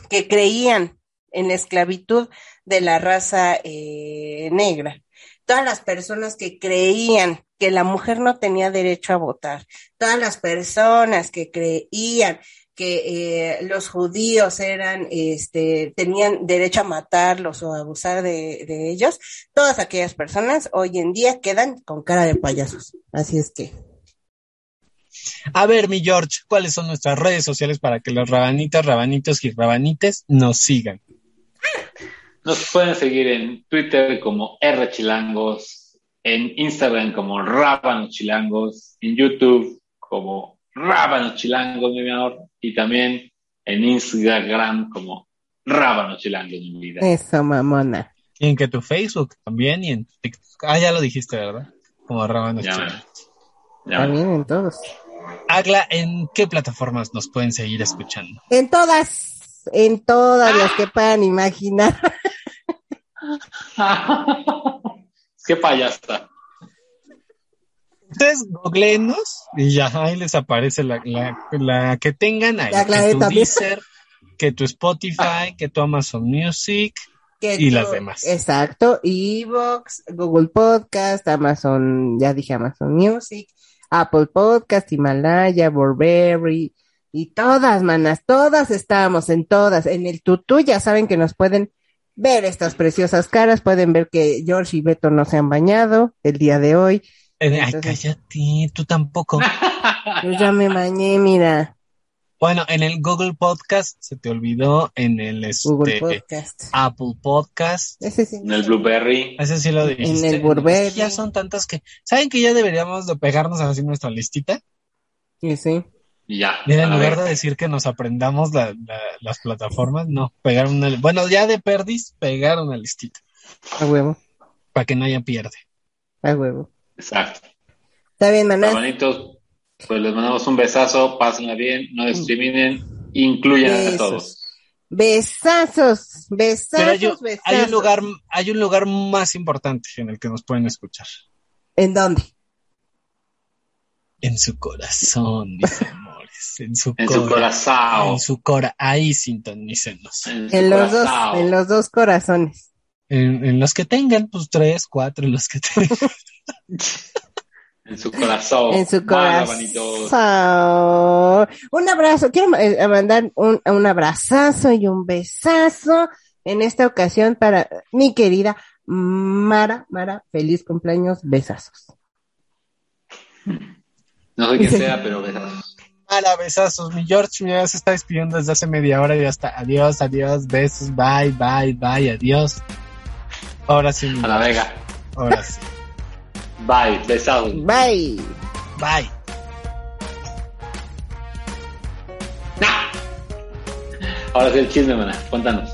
Speaker 1: que creían en la esclavitud de la raza eh, negra, todas las personas que creían que la mujer no tenía derecho a votar, todas las personas que creían que eh, los judíos eran, este, tenían derecho a matarlos o a abusar de, de ellos, todas aquellas personas hoy en día quedan con cara de payasos. Así es que.
Speaker 5: A ver, mi George, ¿cuáles son nuestras redes sociales para que los rabanitas, rabanitos y rabanites nos sigan?
Speaker 4: Nos pueden seguir en Twitter como Rchilangos, en Instagram como Rábanos Chilangos, en YouTube como Rábanos Chilangos, mi amor, y también en Instagram como Rábanos Chilangos, mi vida.
Speaker 1: Eso, mamona.
Speaker 5: Y en que tu Facebook también y en tu TikTok. Ah, ya lo dijiste, ¿verdad? Como
Speaker 4: Ya,
Speaker 5: chilenos.
Speaker 4: Ya,
Speaker 1: También en todos.
Speaker 5: Agla, ¿en qué plataformas nos pueden seguir escuchando?
Speaker 1: En todas, en todas las que puedan imaginar.
Speaker 4: Qué payasa.
Speaker 5: Ustedes googleenos y ya ahí les aparece la, la, la que tengan ahí.
Speaker 1: La
Speaker 5: que tu
Speaker 1: también.
Speaker 5: Deezer, que tu Spotify, que tu Amazon Music.
Speaker 1: Que
Speaker 5: Y las demás.
Speaker 1: Exacto, Evox, Google Podcast, Amazon, ya dije Amazon Music, Apple Podcast, Himalaya, Burberry, y todas, manas, todas estamos, en todas, en el tutú, ya saben que nos pueden ver estas preciosas caras, pueden ver que George y Beto no se han bañado el día de hoy,
Speaker 5: Eh, ay,
Speaker 1: Entonces-
Speaker 5: cállate, tú tampoco.
Speaker 1: Yo ya me bañé, mira.
Speaker 5: Bueno, en el Google Podcast se te olvidó, en el este,
Speaker 1: Google Podcast.
Speaker 5: Apple Podcast.
Speaker 1: Ese sí.
Speaker 4: En el Blueberry.
Speaker 5: Ese sí lo dijiste.
Speaker 1: el Burberry.
Speaker 5: Ya son tantas que. ¿Saben que ya deberíamos de pegarnos así nuestra listita?
Speaker 1: Sí, sí.
Speaker 4: Y ya.
Speaker 5: Mira, en lugar
Speaker 4: ver.
Speaker 5: de decir que nos aprendamos la- la- las plataformas, no, pegar una. Bueno, ya de perdis, pegar una listita.
Speaker 1: A huevo.
Speaker 5: Para que nadie pierde.
Speaker 1: A huevo.
Speaker 4: Exacto.
Speaker 1: Está bien, maná.
Speaker 4: Hermanitos, pues les mandamos un besazo, pásenla bien, no discriminen, incluyan a todos.
Speaker 1: Besazos. Besazos,
Speaker 5: Pero hay, un-
Speaker 1: besazos.
Speaker 5: hay un lugar, hay un lugar más importante en el que nos pueden escuchar.
Speaker 1: ¿En dónde?
Speaker 5: En su corazón, amores. En su,
Speaker 4: En su
Speaker 5: cora-
Speaker 4: corazón.
Speaker 5: En su cora. Ahí sintonícenos.
Speaker 4: En,
Speaker 1: En los dos, en los dos corazones.
Speaker 5: En, en los que tengan, pues tres, cuatro, en los que tengan.
Speaker 4: En su corazón.
Speaker 1: en su corazón. Un abrazo. Quiero eh, mandar un, un abrazazo y un besazo en esta ocasión para mi querida Mara. Mara, feliz cumpleaños. Besazos.
Speaker 4: No sé quién sea, pero besazos.
Speaker 5: Mala, besazos. Mi George ya se está despidiendo desde hace media hora y ya está. Adiós, adiós, besos, bye, bye, bye, adiós. Ahora sí, mi
Speaker 4: A la vega.
Speaker 5: ahora sí.
Speaker 4: Bye, besados.
Speaker 1: Bye.
Speaker 5: Bye.
Speaker 4: Ahora sí el chisme, maná. Cuéntanos.